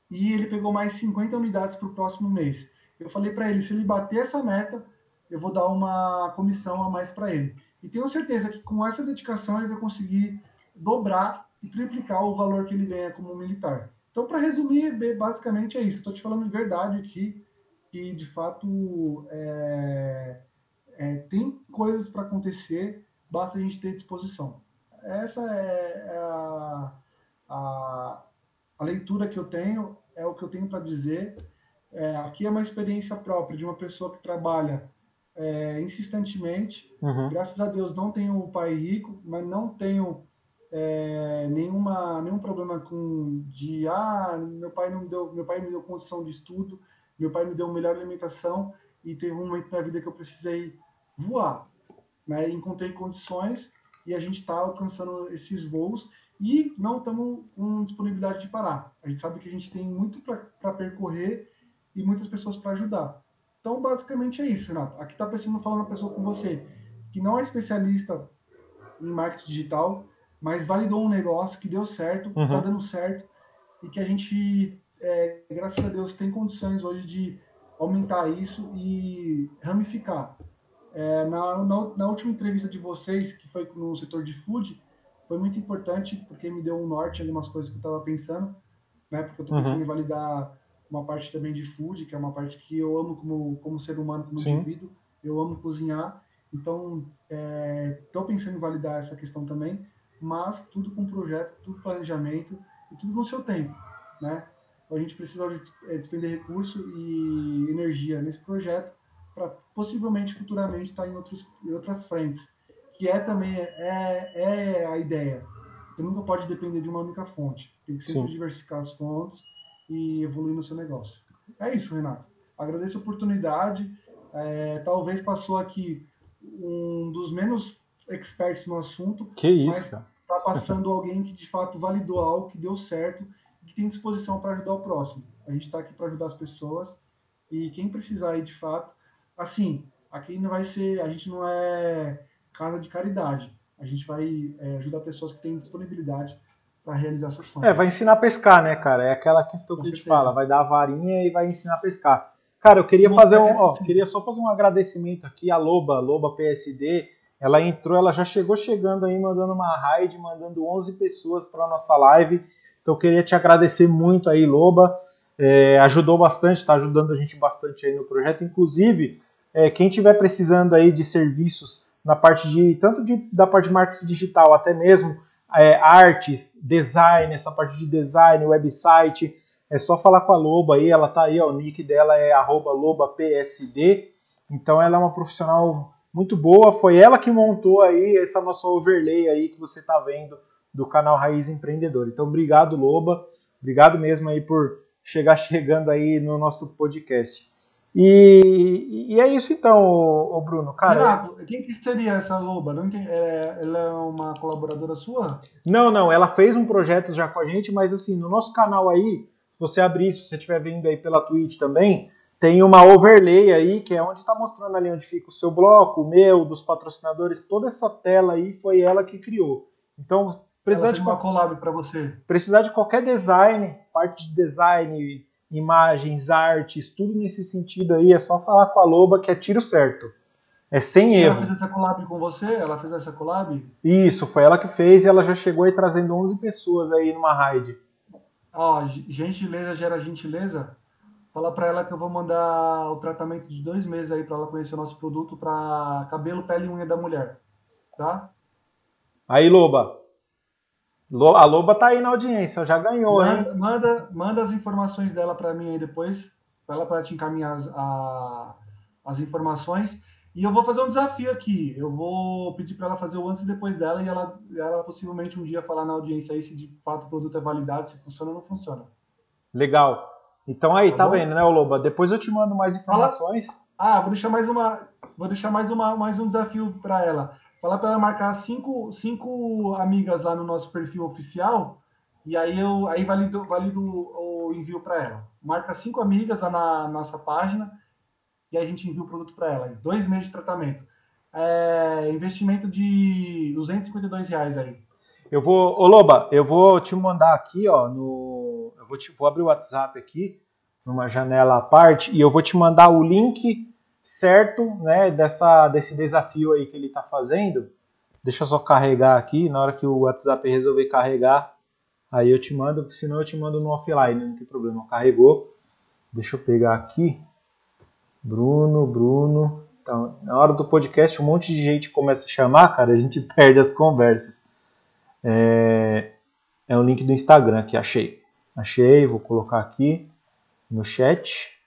e ele pegou mais 50 unidades para o próximo mês. Eu falei para ele, se ele bater essa meta, eu vou dar uma comissão a mais para ele. E tenho certeza que com essa dedicação ele vai conseguir dobrar e triplicar o valor que ele ganha como militar. Então, para resumir, basicamente é isso. Estou te falando de verdade aqui, que de fato é, é, tem coisas para acontecer, basta a gente ter disposição. Essa é, é a, a, a leitura que eu tenho, é o que eu tenho para dizer. É, aqui é uma experiência própria de uma pessoa que trabalha é, insistentemente. Uhum. Graças a Deus não tenho o pai rico, mas não tenho é, nenhuma nenhum problema com de ah meu pai não deu meu pai me deu condição de estudo, meu pai me deu melhor alimentação e teve um momento na vida que eu precisei voar, né? Encontrei condições e a gente está alcançando esses voos e não estamos com disponibilidade de parar. A gente sabe que a gente tem muito para percorrer e muitas pessoas para ajudar. Então, basicamente é isso, Renato. Aqui está pensando falando uma pessoa com você que não é especialista em marketing digital, mas validou um negócio que deu certo, está uhum. dando certo e que a gente, é, graças a Deus, tem condições hoje de aumentar isso e ramificar. É, na, na, na, última entrevista de vocês, que foi no setor de food, foi muito importante porque me deu um norte, algumas coisas que eu estava pensando né? Porque eu estou pensando uhum. em validar uma parte também de food, que é uma parte que eu amo como, como ser humano, como Sim. indivíduo. Eu amo cozinhar. Então, estou é, pensando em validar essa questão também, mas tudo com projeto, tudo planejamento e tudo no seu tempo, né? Então, a gente precisa é, despender recurso e energia nesse projeto para possivelmente futuramente estar tá em, outros, em outras frentes, que é também é, é a ideia. Você nunca pode depender de uma única fonte. Tem que sempre Sim. diversificar as fontes e evoluir no seu negócio. É isso, Renato. Agradeço a oportunidade. É, talvez passou aqui um dos menos experts no assunto. Que isso, Está passando alguém que de fato validou algo, que deu certo, que tem disposição para ajudar o próximo. A gente está aqui para ajudar as pessoas e quem precisar aí de fato, assim, aqui não vai ser, a gente não é casa de caridade. A gente vai é, ajudar pessoas que têm disponibilidade para realizar seus sonhos. É, vai ensinar a pescar, né, cara? É aquela questão Com que certeza. a gente fala, vai dar a varinha e vai ensinar a pescar. Cara, eu queria fazer um, ó, queria só fazer um agradecimento aqui à Loba, Loba PSD. Ela entrou, ela já chegou chegando aí, mandando uma raid, mandando 11 pessoas para nossa live. Então eu queria te agradecer muito aí, Loba. É, ajudou bastante, está ajudando a gente bastante aí no projeto. Inclusive, é, quem tiver precisando aí de serviços na parte de tanto de, da parte de marketing digital, até mesmo é, artes, design, essa parte de design, website, é só falar com a Loba aí, ela tá aí, ó, o nick dela é @lobapsd. Então ela é uma profissional muito boa, foi ela que montou aí essa nossa overlay aí que você tá vendo do canal Raiz Empreendedor. Então obrigado Loba, obrigado mesmo aí por chegar chegando aí no nosso podcast. E, e é isso então, o Bruno. Cara, Renato, quem que seria essa loba? Não é, ela é uma colaboradora sua? Não, não. Ela fez um projeto já com a gente, mas assim, no nosso canal aí, se você abrir, se você estiver vendo aí pela Twitch também, tem uma overlay aí, que é onde está mostrando ali onde fica o seu bloco, o meu, dos patrocinadores, toda essa tela aí foi ela que criou. Então, precisar de uma collab para você. Precisar de qualquer design, parte de design, imagens, artes, tudo nesse sentido aí, é só falar com a Loba que é tiro certo. É sem erro. Ela fez essa collab com você? Ela fez essa collab? Isso, foi ela que fez e ela já chegou aí trazendo 11 pessoas aí numa raid. Ó, gentileza gera gentileza. Fala para ela que eu vou mandar o tratamento de dois meses aí para ela conhecer o nosso produto para cabelo, pele e unha da mulher. Tá? Aí, Loba, a Loba tá aí na audiência, já ganhou, manda, hein? Manda, manda as informações dela para mim aí depois, para ela para te encaminhar as, a, as informações. E eu vou fazer um desafio aqui. Eu vou pedir para ela fazer o antes e depois dela e ela, ela possivelmente um dia falar na audiência aí se de fato o produto é validado, se funciona ou não funciona. Legal. Então aí, tá, tá vendo, né, Loba? Depois eu te mando mais informações. Fala... Ah, vou deixar mais uma, vou deixar mais uma, mais um desafio para ela. Falar para ela marcar cinco, cinco amigas lá no nosso perfil oficial e aí eu aí valido, valido o envio para ela. Marca cinco amigas lá na nossa página e a gente envia o produto para ela. Dois meses de tratamento. É, investimento de 252 reais aí. Eu vou, ô Loba, eu vou te mandar aqui, ó, no, eu vou, te, vou abrir o WhatsApp aqui, numa janela à parte, e eu vou te mandar o link certo né, dessa, desse desafio aí que ele está fazendo. Deixa eu só carregar aqui, na hora que o WhatsApp resolver carregar, aí eu te mando, senão eu te mando no offline, não tem problema. Carregou. Deixa eu pegar aqui. Bruno, Bruno. Então, na hora do podcast, um monte de gente começa a chamar, cara, a gente perde as conversas. É, é um link do Instagram que achei. Achei, vou colocar aqui no chat.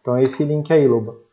Então é esse link aí, Loba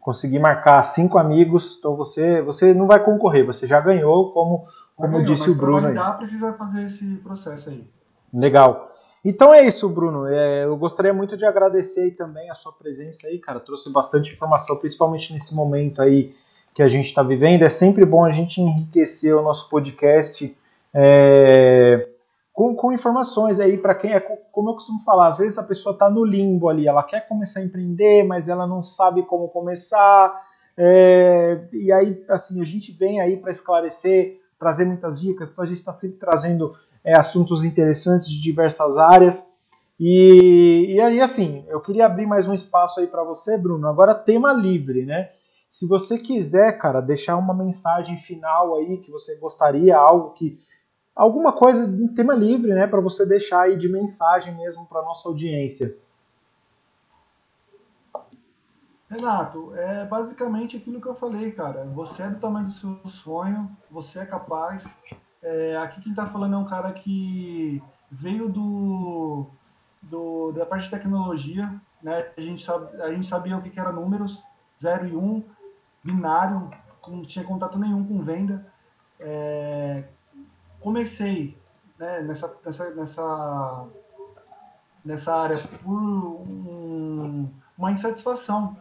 conseguir marcar cinco amigos, então você, você não vai concorrer, você já ganhou, como, como ganhou, disse o Bruno. Aí. precisa fazer esse processo aí. Legal. Então é isso, Bruno. É, eu gostaria muito de agradecer aí também a sua presença aí, cara. Trouxe bastante informação, principalmente nesse momento aí que a gente está vivendo. É sempre bom a gente enriquecer o nosso podcast. É, com, com informações aí para quem é, como eu costumo falar, às vezes a pessoa está no limbo ali, ela quer começar a empreender, mas ela não sabe como começar. É, e aí, assim, a gente vem aí para esclarecer, trazer muitas dicas, então a gente está sempre trazendo é, assuntos interessantes de diversas áreas. E, e aí, assim, eu queria abrir mais um espaço aí para você, Bruno. Agora, tema livre, né? Se você quiser, cara, deixar uma mensagem final aí que você gostaria, algo que alguma coisa de tema livre, né, para você deixar aí de mensagem mesmo para nossa audiência. Renato, é basicamente aquilo que eu falei, cara. Você é do tamanho do seu sonho, você é capaz. É, aqui quem está falando é um cara que veio do, do, da parte de tecnologia, né? A gente, sabe, a gente sabia o que, que era números, 0 e 1, um, binário, não tinha contato nenhum com venda. É, comecei né, nessa, nessa, nessa, nessa área por um, uma insatisfação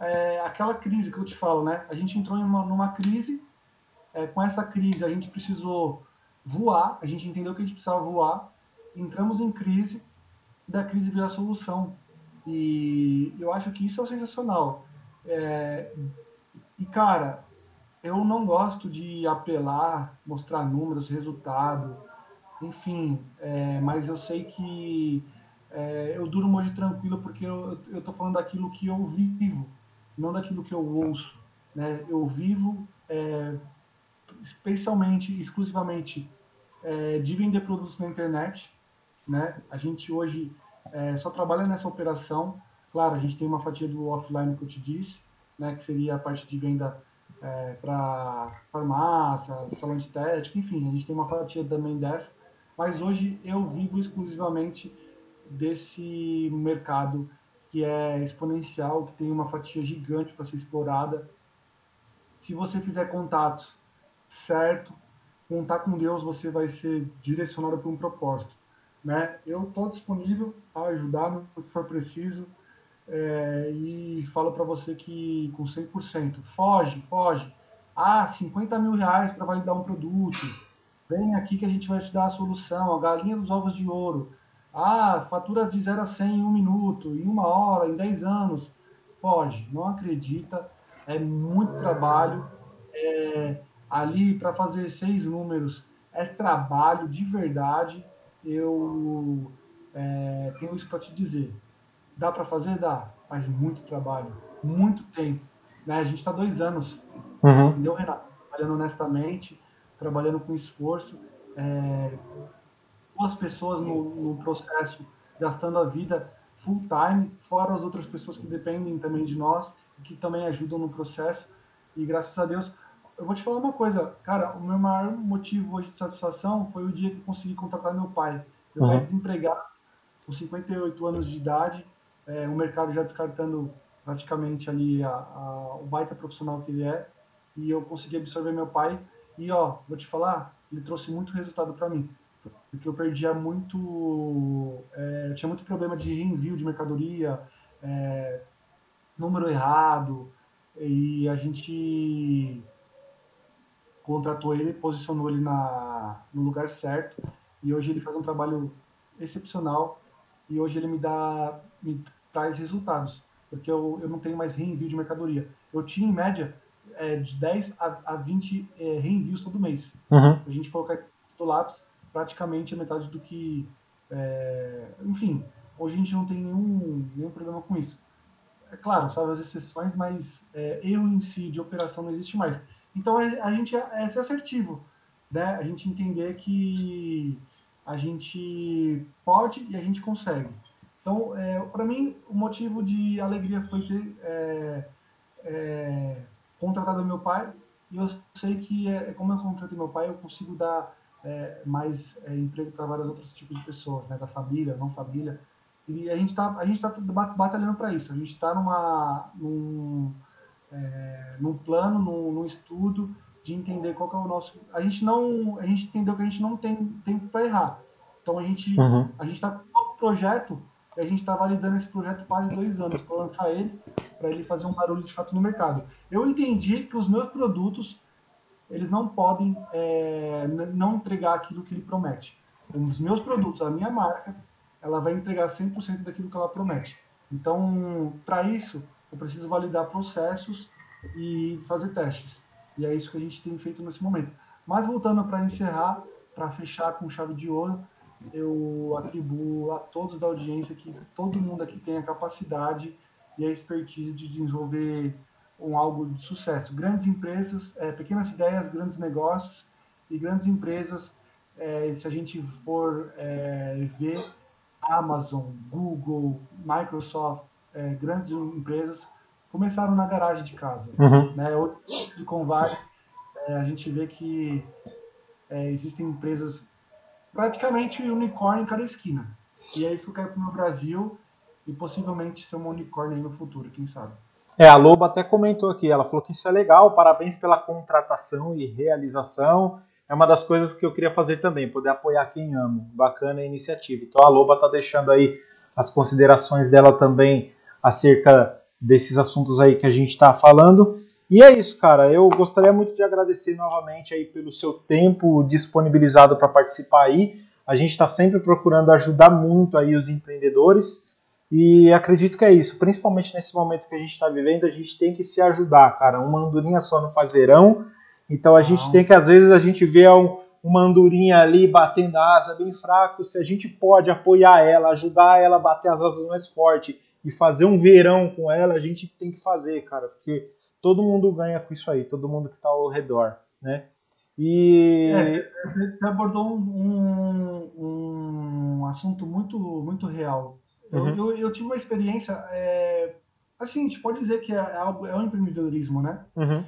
é, aquela crise que eu te falo, né? A gente entrou numa, numa crise, é, com essa crise a gente precisou voar, a gente entendeu que a gente precisava voar, entramos em crise, da crise veio a solução. E eu acho que isso é sensacional. É, e, cara, eu não gosto de apelar, mostrar números, resultado, enfim, é, mas eu sei que é, eu duro muito tranquilo porque eu estou falando daquilo que eu vivo não daquilo que eu ouço. Né? Eu vivo é, especialmente, exclusivamente, é, de vender produtos na internet. Né? A gente hoje é, só trabalha nessa operação. Claro, a gente tem uma fatia do offline que eu te disse, né? que seria a parte de venda é, para farmácia, salão de estética, enfim, a gente tem uma fatia também dessa. Mas hoje eu vivo exclusivamente desse mercado que é exponencial, que tem uma fatia gigante para ser explorada. Se você fizer contatos certo, contar com Deus, você vai ser direcionado para um propósito. Né? Eu estou disponível a ajudar no que for preciso é, e falo para você que com 100%, foge, foge. Ah, 50 mil reais para validar um produto. Vem aqui que a gente vai te dar a solução, a galinha dos ovos de ouro. Ah, fatura de 0 a 100 em um minuto, em uma hora, em 10 anos. Pode, não acredita. É muito trabalho. É, ali para fazer seis números é trabalho de verdade. Eu é, tenho isso para te dizer. Dá para fazer? Dá, mas muito trabalho, muito tempo. Né? A gente está dois anos, uhum. entendeu, Renato? Trabalhando honestamente, trabalhando com esforço. É, duas pessoas no, no processo gastando a vida full time, fora as outras pessoas que dependem também de nós, que também ajudam no processo. E graças a Deus, eu vou te falar uma coisa, cara, o meu maior motivo hoje de satisfação foi o dia que eu consegui contratar meu pai. Meu uhum. pai é desempregado, com 58 anos de idade, é, o mercado já descartando praticamente ali a, a, o baita profissional que ele é, e eu consegui absorver meu pai. E ó, vou te falar, ele trouxe muito resultado para mim porque eu perdia muito, é, tinha muito problema de reenvio de mercadoria, é, número errado, e a gente contratou ele, posicionou ele na, no lugar certo, e hoje ele faz um trabalho excepcional, e hoje ele me dá, me traz resultados, porque eu, eu não tenho mais reenvio de mercadoria. Eu tinha, em média, é, de 10 a, a 20 é, reenvios todo mês. Uhum. A gente colocar do lápis, praticamente a metade do que. É, enfim, hoje a gente não tem nenhum, nenhum problema com isso. É claro, sabe as exceções, mas é, erro em si de operação não existe mais. Então a gente é, é ser assertivo, né? A gente entender que a gente pode e a gente consegue. Então, é, para mim, o motivo de alegria foi ter é, é, contratado meu pai. E eu sei que, é, como eu contratei meu pai, eu consigo dar é, mais é, emprego para vários outros tipos de pessoas, né, da família, não família. E a gente está gente tá batalhando para isso. A gente está num, é, num plano, num, num, estudo de entender qual é o nosso. A gente não a gente entendeu que a gente não tem tempo para errar. Então a gente uhum. a gente está com um projeto e a gente está validando esse projeto quase dois anos para lançar ele para ele fazer um barulho de fato no mercado. Eu entendi que os meus produtos eles não podem é, não entregar aquilo que ele promete. Os meus produtos, a minha marca, ela vai entregar 100% daquilo que ela promete. Então, para isso, eu preciso validar processos e fazer testes. E é isso que a gente tem feito nesse momento. Mas voltando para encerrar, para fechar com chave de ouro, eu atribuo a todos da audiência que todo mundo aqui tem a capacidade e a expertise de desenvolver um algo de sucesso. Grandes empresas, é, pequenas ideias, grandes negócios e grandes empresas é, se a gente for é, ver Amazon, Google, Microsoft, é, grandes empresas começaram na garagem de casa. Uhum. Né? Hoje, de Convale, é, a gente vê que é, existem empresas praticamente unicórnio em cada esquina. E é isso que eu quero para o Brasil e possivelmente ser uma unicórnio aí no futuro, quem sabe. É, a Loba até comentou aqui, ela falou que isso é legal, parabéns pela contratação e realização. É uma das coisas que eu queria fazer também, poder apoiar quem amo. Bacana a iniciativa. Então a Loba está deixando aí as considerações dela também acerca desses assuntos aí que a gente está falando. E é isso, cara. Eu gostaria muito de agradecer novamente aí pelo seu tempo disponibilizado para participar aí. A gente está sempre procurando ajudar muito aí os empreendedores. E acredito que é isso, principalmente nesse momento que a gente está vivendo, a gente tem que se ajudar, cara. Uma andorinha só não faz verão, então a gente tem que, às vezes, a gente vê um, uma andorinha ali batendo a asa bem fraco, se a gente pode apoiar ela, ajudar ela a bater as asas mais forte e fazer um verão com ela, a gente tem que fazer, cara, porque todo mundo ganha com isso aí, todo mundo que está ao redor, né? E é, você abordou um, um, um assunto muito muito real Uhum. Eu, eu, eu, tive uma experiência, é, assim, a gente pode dizer que é, é, algo, é um empreendedorismo, né? Uhum.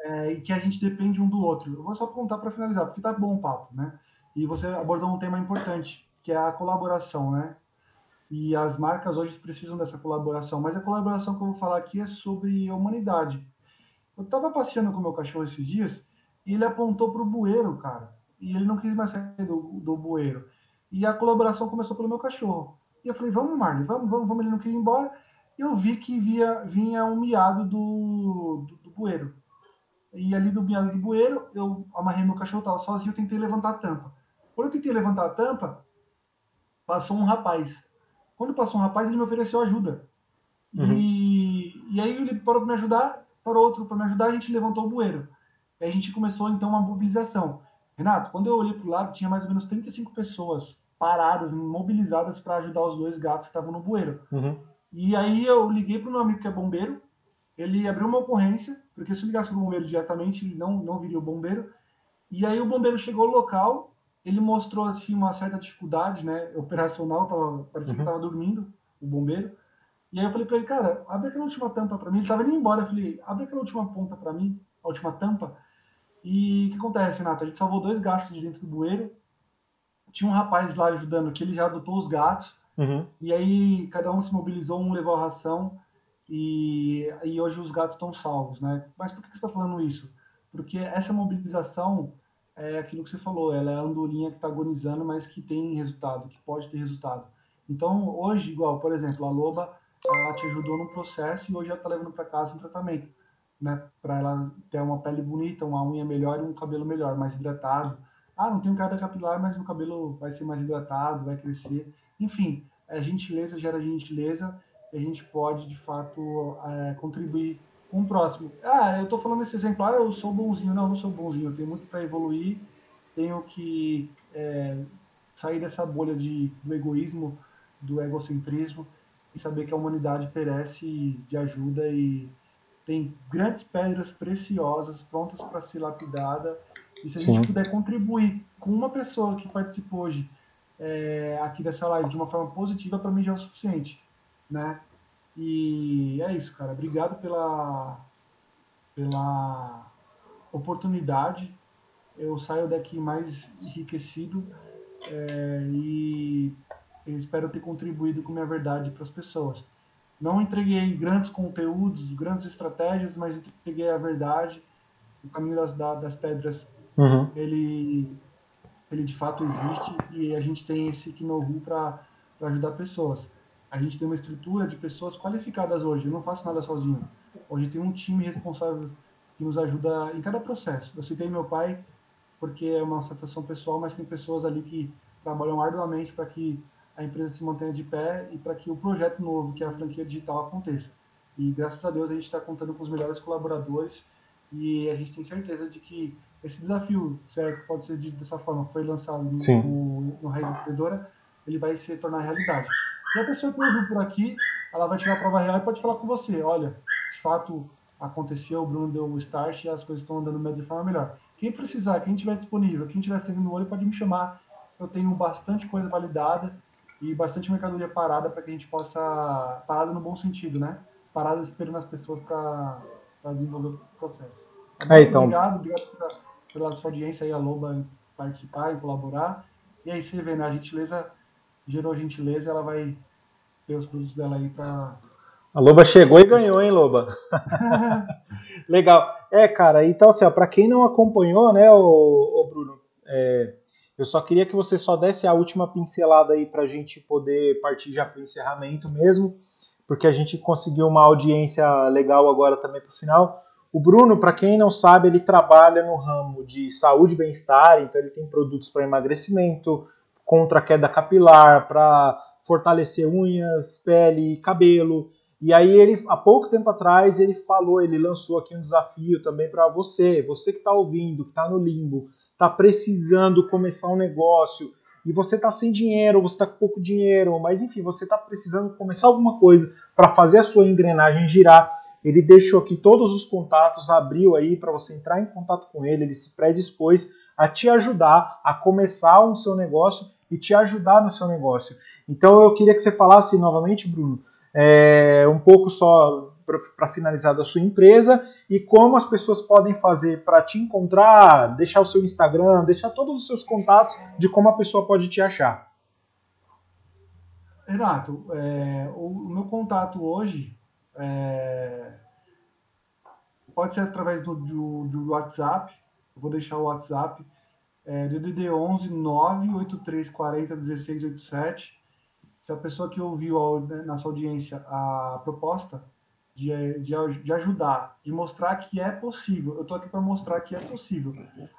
É, e que a gente depende um do outro. Eu vou só contar para finalizar, porque tá bom o papo, né? E você abordou um tema importante, que é a colaboração, né? E as marcas hoje precisam dessa colaboração, mas a colaboração que eu vou falar aqui é sobre a humanidade. Eu estava passeando com meu cachorro esses dias e ele apontou para o bueiro, cara. E ele não quis mais sair do, do bueiro. E a colaboração começou pelo meu cachorro. E eu falei, vamos, Marley, vamos, vamos, vamos. Ele não queria ir embora. Eu vi que via, vinha um miado do, do, do bueiro. E ali do miado do bueiro, eu amarrei meu cachorro, estava sozinho, eu tentei levantar a tampa. Quando eu tentei levantar a tampa, passou um rapaz. Quando passou um rapaz, ele me ofereceu ajuda. Uhum. E, e aí ele parou para me ajudar, parou outro para me ajudar, a gente levantou o bueiro. E a gente começou então uma mobilização. Renato, quando eu olhei para o lado, tinha mais ou menos 35 pessoas paradas, mobilizadas para ajudar os dois gatos que estavam no bueiro. Uhum. E aí eu liguei para o meu amigo que é bombeiro, ele abriu uma ocorrência, porque se eu ligasse para o bombeiro diretamente, ele não, não viria o bombeiro. E aí o bombeiro chegou no local, ele mostrou assim uma certa dificuldade, né, operacional, tava, parecia uhum. que estava dormindo, o bombeiro. E aí eu falei para ele, cara, abre aquela última tampa para mim. Ele estava indo embora, eu falei, abre aquela última ponta para mim, a última tampa. E o que acontece, Renato? A gente salvou dois gatos de dentro do bueiro tinha um rapaz lá ajudando que ele já adotou os gatos. Uhum. E aí cada um se mobilizou, um levou a ração e, e hoje os gatos estão salvos, né? Mas por que você está falando isso? Porque essa mobilização é aquilo que você falou, ela é a andorinha que está agonizando, mas que tem resultado, que pode ter resultado. Então hoje, igual, por exemplo, a loba, ela te ajudou no processo e hoje ela está levando para casa um tratamento, né? Para ela ter uma pele bonita, uma unha melhor e um cabelo melhor, mais hidratado ah, não tenho queda capilar, mas meu cabelo vai ser mais hidratado, vai crescer. Enfim, a gentileza gera gentileza e a gente pode, de fato, é, contribuir com o próximo. Ah, eu estou falando esse exemplar, eu sou bonzinho. Não, não sou bonzinho, eu tenho muito para evoluir, tenho que é, sair dessa bolha de, do egoísmo, do egocentrismo e saber que a humanidade perece de ajuda e tem grandes pedras preciosas prontas para ser lapidada e se a Sim. gente puder contribuir com uma pessoa que participou hoje é, aqui dessa live de uma forma positiva, para mim já é o suficiente, né? E é isso, cara. Obrigado pela, pela oportunidade. Eu saio daqui mais enriquecido é, e espero ter contribuído com minha verdade para as pessoas. Não entreguei grandes conteúdos, grandes estratégias, mas entreguei a verdade, o caminho das, das pedras Uhum. Ele, ele de fato existe e a gente tem esse know para ajudar pessoas. A gente tem uma estrutura de pessoas qualificadas hoje. Eu não faço nada sozinho. Hoje tem um time responsável que nos ajuda em cada processo. Eu citei meu pai porque é uma satisfação pessoal, mas tem pessoas ali que trabalham arduamente para que a empresa se mantenha de pé e para que o projeto novo, que é a franquia digital, aconteça. E graças a Deus a gente está contando com os melhores colaboradores e a gente tem certeza de que esse desafio, certo, pode ser dito dessa forma, foi lançado no, no, no Raiz Empreendedora, ele vai se tornar realidade. E a pessoa que ouviu por aqui, ela vai tirar a prova real e pode falar com você, olha, de fato aconteceu, o Bruno deu o start e as coisas estão andando de forma melhor. Quem precisar, quem tiver disponível, quem tiver sangue no olho, pode me chamar. Eu tenho bastante coisa validada e bastante mercadoria parada para que a gente possa. parada no bom sentido, né? Parada esperando as pessoas para desenvolver o processo. É, então... Obrigado, obrigado pela, pela sua audiência aí, a Loba, em participar e colaborar. E aí, você vê, né? A gentileza gerou gentileza, ela vai ter os produtos dela aí para. A Loba chegou e ganhou, hein, Loba? Legal. É, cara, então, assim, para quem não acompanhou, né, o, Bruno, é, eu só queria que você só desse a última pincelada aí para a gente poder partir já para o encerramento mesmo, porque a gente conseguiu uma audiência legal agora também para o final. O Bruno, para quem não sabe, ele trabalha no ramo de saúde e bem-estar, então ele tem produtos para emagrecimento, contra queda capilar, para fortalecer unhas, pele, cabelo. E aí ele, há pouco tempo atrás, ele falou, ele lançou aqui um desafio também para você, você que está ouvindo, que está no limbo, está precisando começar um negócio e você está sem dinheiro, você está com pouco dinheiro, mas enfim, você está precisando começar alguma coisa para fazer a sua engrenagem girar. Ele deixou aqui todos os contatos, abriu aí para você entrar em contato com ele, ele se predispôs a te ajudar a começar o seu negócio e te ajudar no seu negócio. Então eu queria que você falasse novamente, Bruno, é, um pouco só para finalizar da sua empresa e como as pessoas podem fazer para te encontrar, deixar o seu Instagram, deixar todos os seus contatos de como a pessoa pode te achar. Renato, é, o, meu contato hoje é, pode ser através do, do, do, WhatsApp. Eu vou deixar o WhatsApp. É, DDD 11 98340 1687. Se a pessoa que ouviu né, na sua audiência a proposta de, de, de ajudar, de mostrar que é possível. Eu estou aqui para mostrar que é possível.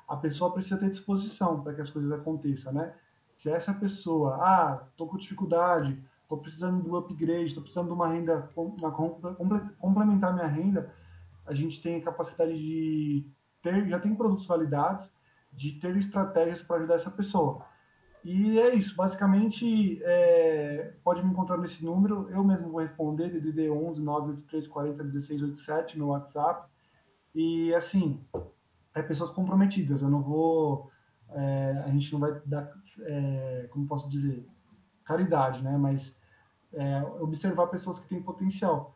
A pessoa precisa ter disposição para que as coisas aconteçam, né? Se essa pessoa, ah, estou com dificuldade, estou precisando do upgrade, estou precisando de uma renda, uma, complementar minha renda, a gente tem a capacidade de ter, já tem produtos validados, de ter estratégias para ajudar essa pessoa. E é isso, basicamente, é, pode me encontrar nesse número, eu mesmo vou responder, DDD 11 98340 1687, meu WhatsApp. E, assim, é pessoas comprometidas, eu não vou, é, a gente não vai dar, é, como posso dizer, caridade, né? Mas é, observar pessoas que têm potencial.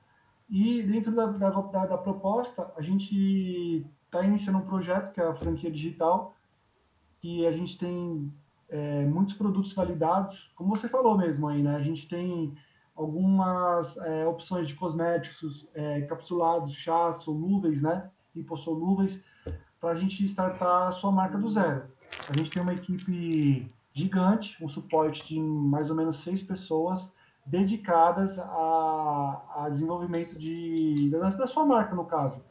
E dentro da, da, da proposta, a gente está iniciando um projeto que é a franquia digital, que a gente tem é, muitos produtos validados, como você falou mesmo aí, né? A gente tem algumas é, opções de cosméticos é, capsulados, chás, solúveis, né? Hipossolúveis, para a gente startar a sua marca do zero. A gente tem uma equipe gigante, um suporte de mais ou menos seis pessoas dedicadas a, a desenvolvimento de, da, da sua marca, no caso.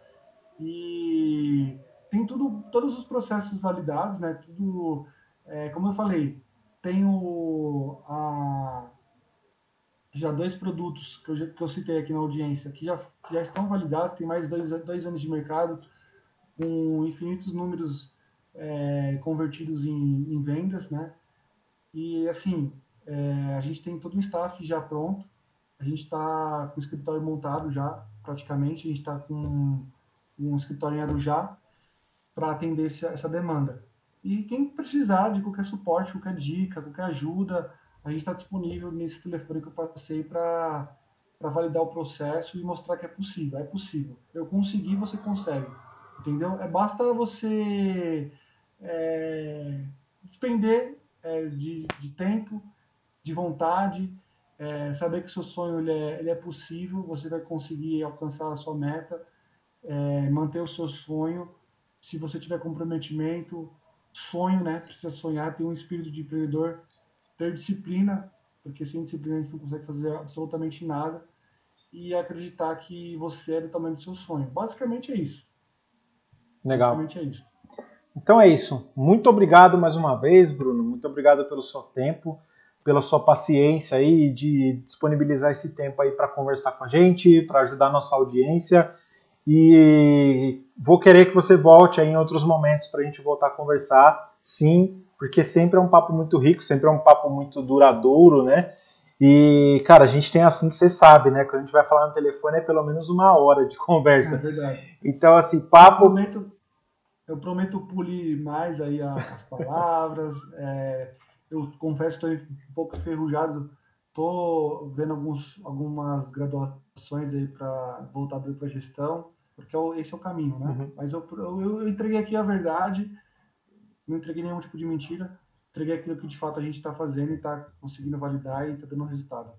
E tem tudo, todos os processos validados, né? Tudo é, como eu falei, tenho a, já dois produtos que eu, que eu citei aqui na audiência que já, já estão validados, tem mais dois, dois anos de mercado, com infinitos números é, convertidos em, em, vendas, né? E assim, é, a gente tem todo o staff já pronto, a gente está com o escritório montado já, praticamente, a gente está com um escritório em Arujá para atender essa, demanda. E quem precisar de qualquer suporte, qualquer dica, qualquer ajuda, a gente está disponível nesse telefone que eu passei para validar o processo e mostrar que é possível. É possível. Eu consegui, você consegue. Entendeu? É basta você é, despender é, de, de tempo, de vontade, é, saber que seu sonho ele é, ele é possível, você vai conseguir alcançar a sua meta, é, manter o seu sonho. Se você tiver comprometimento, sonho, né? Precisa sonhar, ter um espírito de empreendedor, ter disciplina, porque sem disciplina a gente não consegue fazer absolutamente nada, e acreditar que você é do tamanho do seu sonho. Basicamente é isso. Legal. Basicamente é isso. Então é isso. Muito obrigado mais uma vez, Bruno. Muito obrigado pelo seu tempo, pela sua paciência aí de disponibilizar esse tempo aí para conversar com a gente, para ajudar a nossa audiência. E vou querer que você volte aí em outros momentos para a gente voltar a conversar, sim, porque sempre é um papo muito rico, sempre é um papo muito duradouro, né? E, cara, a gente tem assunto, você sabe, né? Quando a gente vai falar no telefone é pelo menos uma hora de conversa. É verdade. Então, assim, papo. Eu eu prometo polir mais aí as palavras. É, eu confesso que estou um pouco enferrujado. Estou vendo alguns, algumas graduações aí para voltado para gestão, porque é esse é o caminho, né? Uhum. Mas eu, eu, eu entreguei aqui a verdade, não entreguei nenhum tipo de mentira entreguei aquilo que de fato a gente está fazendo e está conseguindo validar e está dando resultado.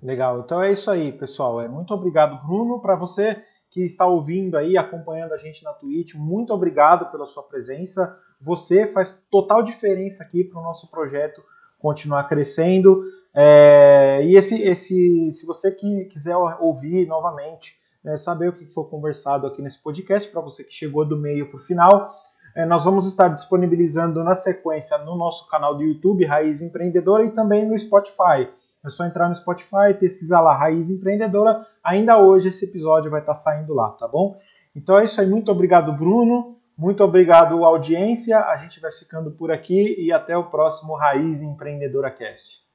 Legal. Então é isso aí, pessoal. É muito obrigado, Bruno, para você que está ouvindo aí, acompanhando a gente na Twitch. Muito obrigado pela sua presença. Você faz total diferença aqui para o nosso projeto continuar crescendo. É, e esse, esse, se você que quiser ouvir novamente, né, saber o que foi conversado aqui nesse podcast, para você que chegou do meio para o final, é, nós vamos estar disponibilizando na sequência no nosso canal do YouTube, Raiz Empreendedora, e também no Spotify. É só entrar no Spotify, pesquisar lá Raiz Empreendedora. Ainda hoje esse episódio vai estar saindo lá, tá bom? Então é isso aí. Muito obrigado, Bruno. Muito obrigado, audiência. A gente vai ficando por aqui e até o próximo Raiz Empreendedora Cast.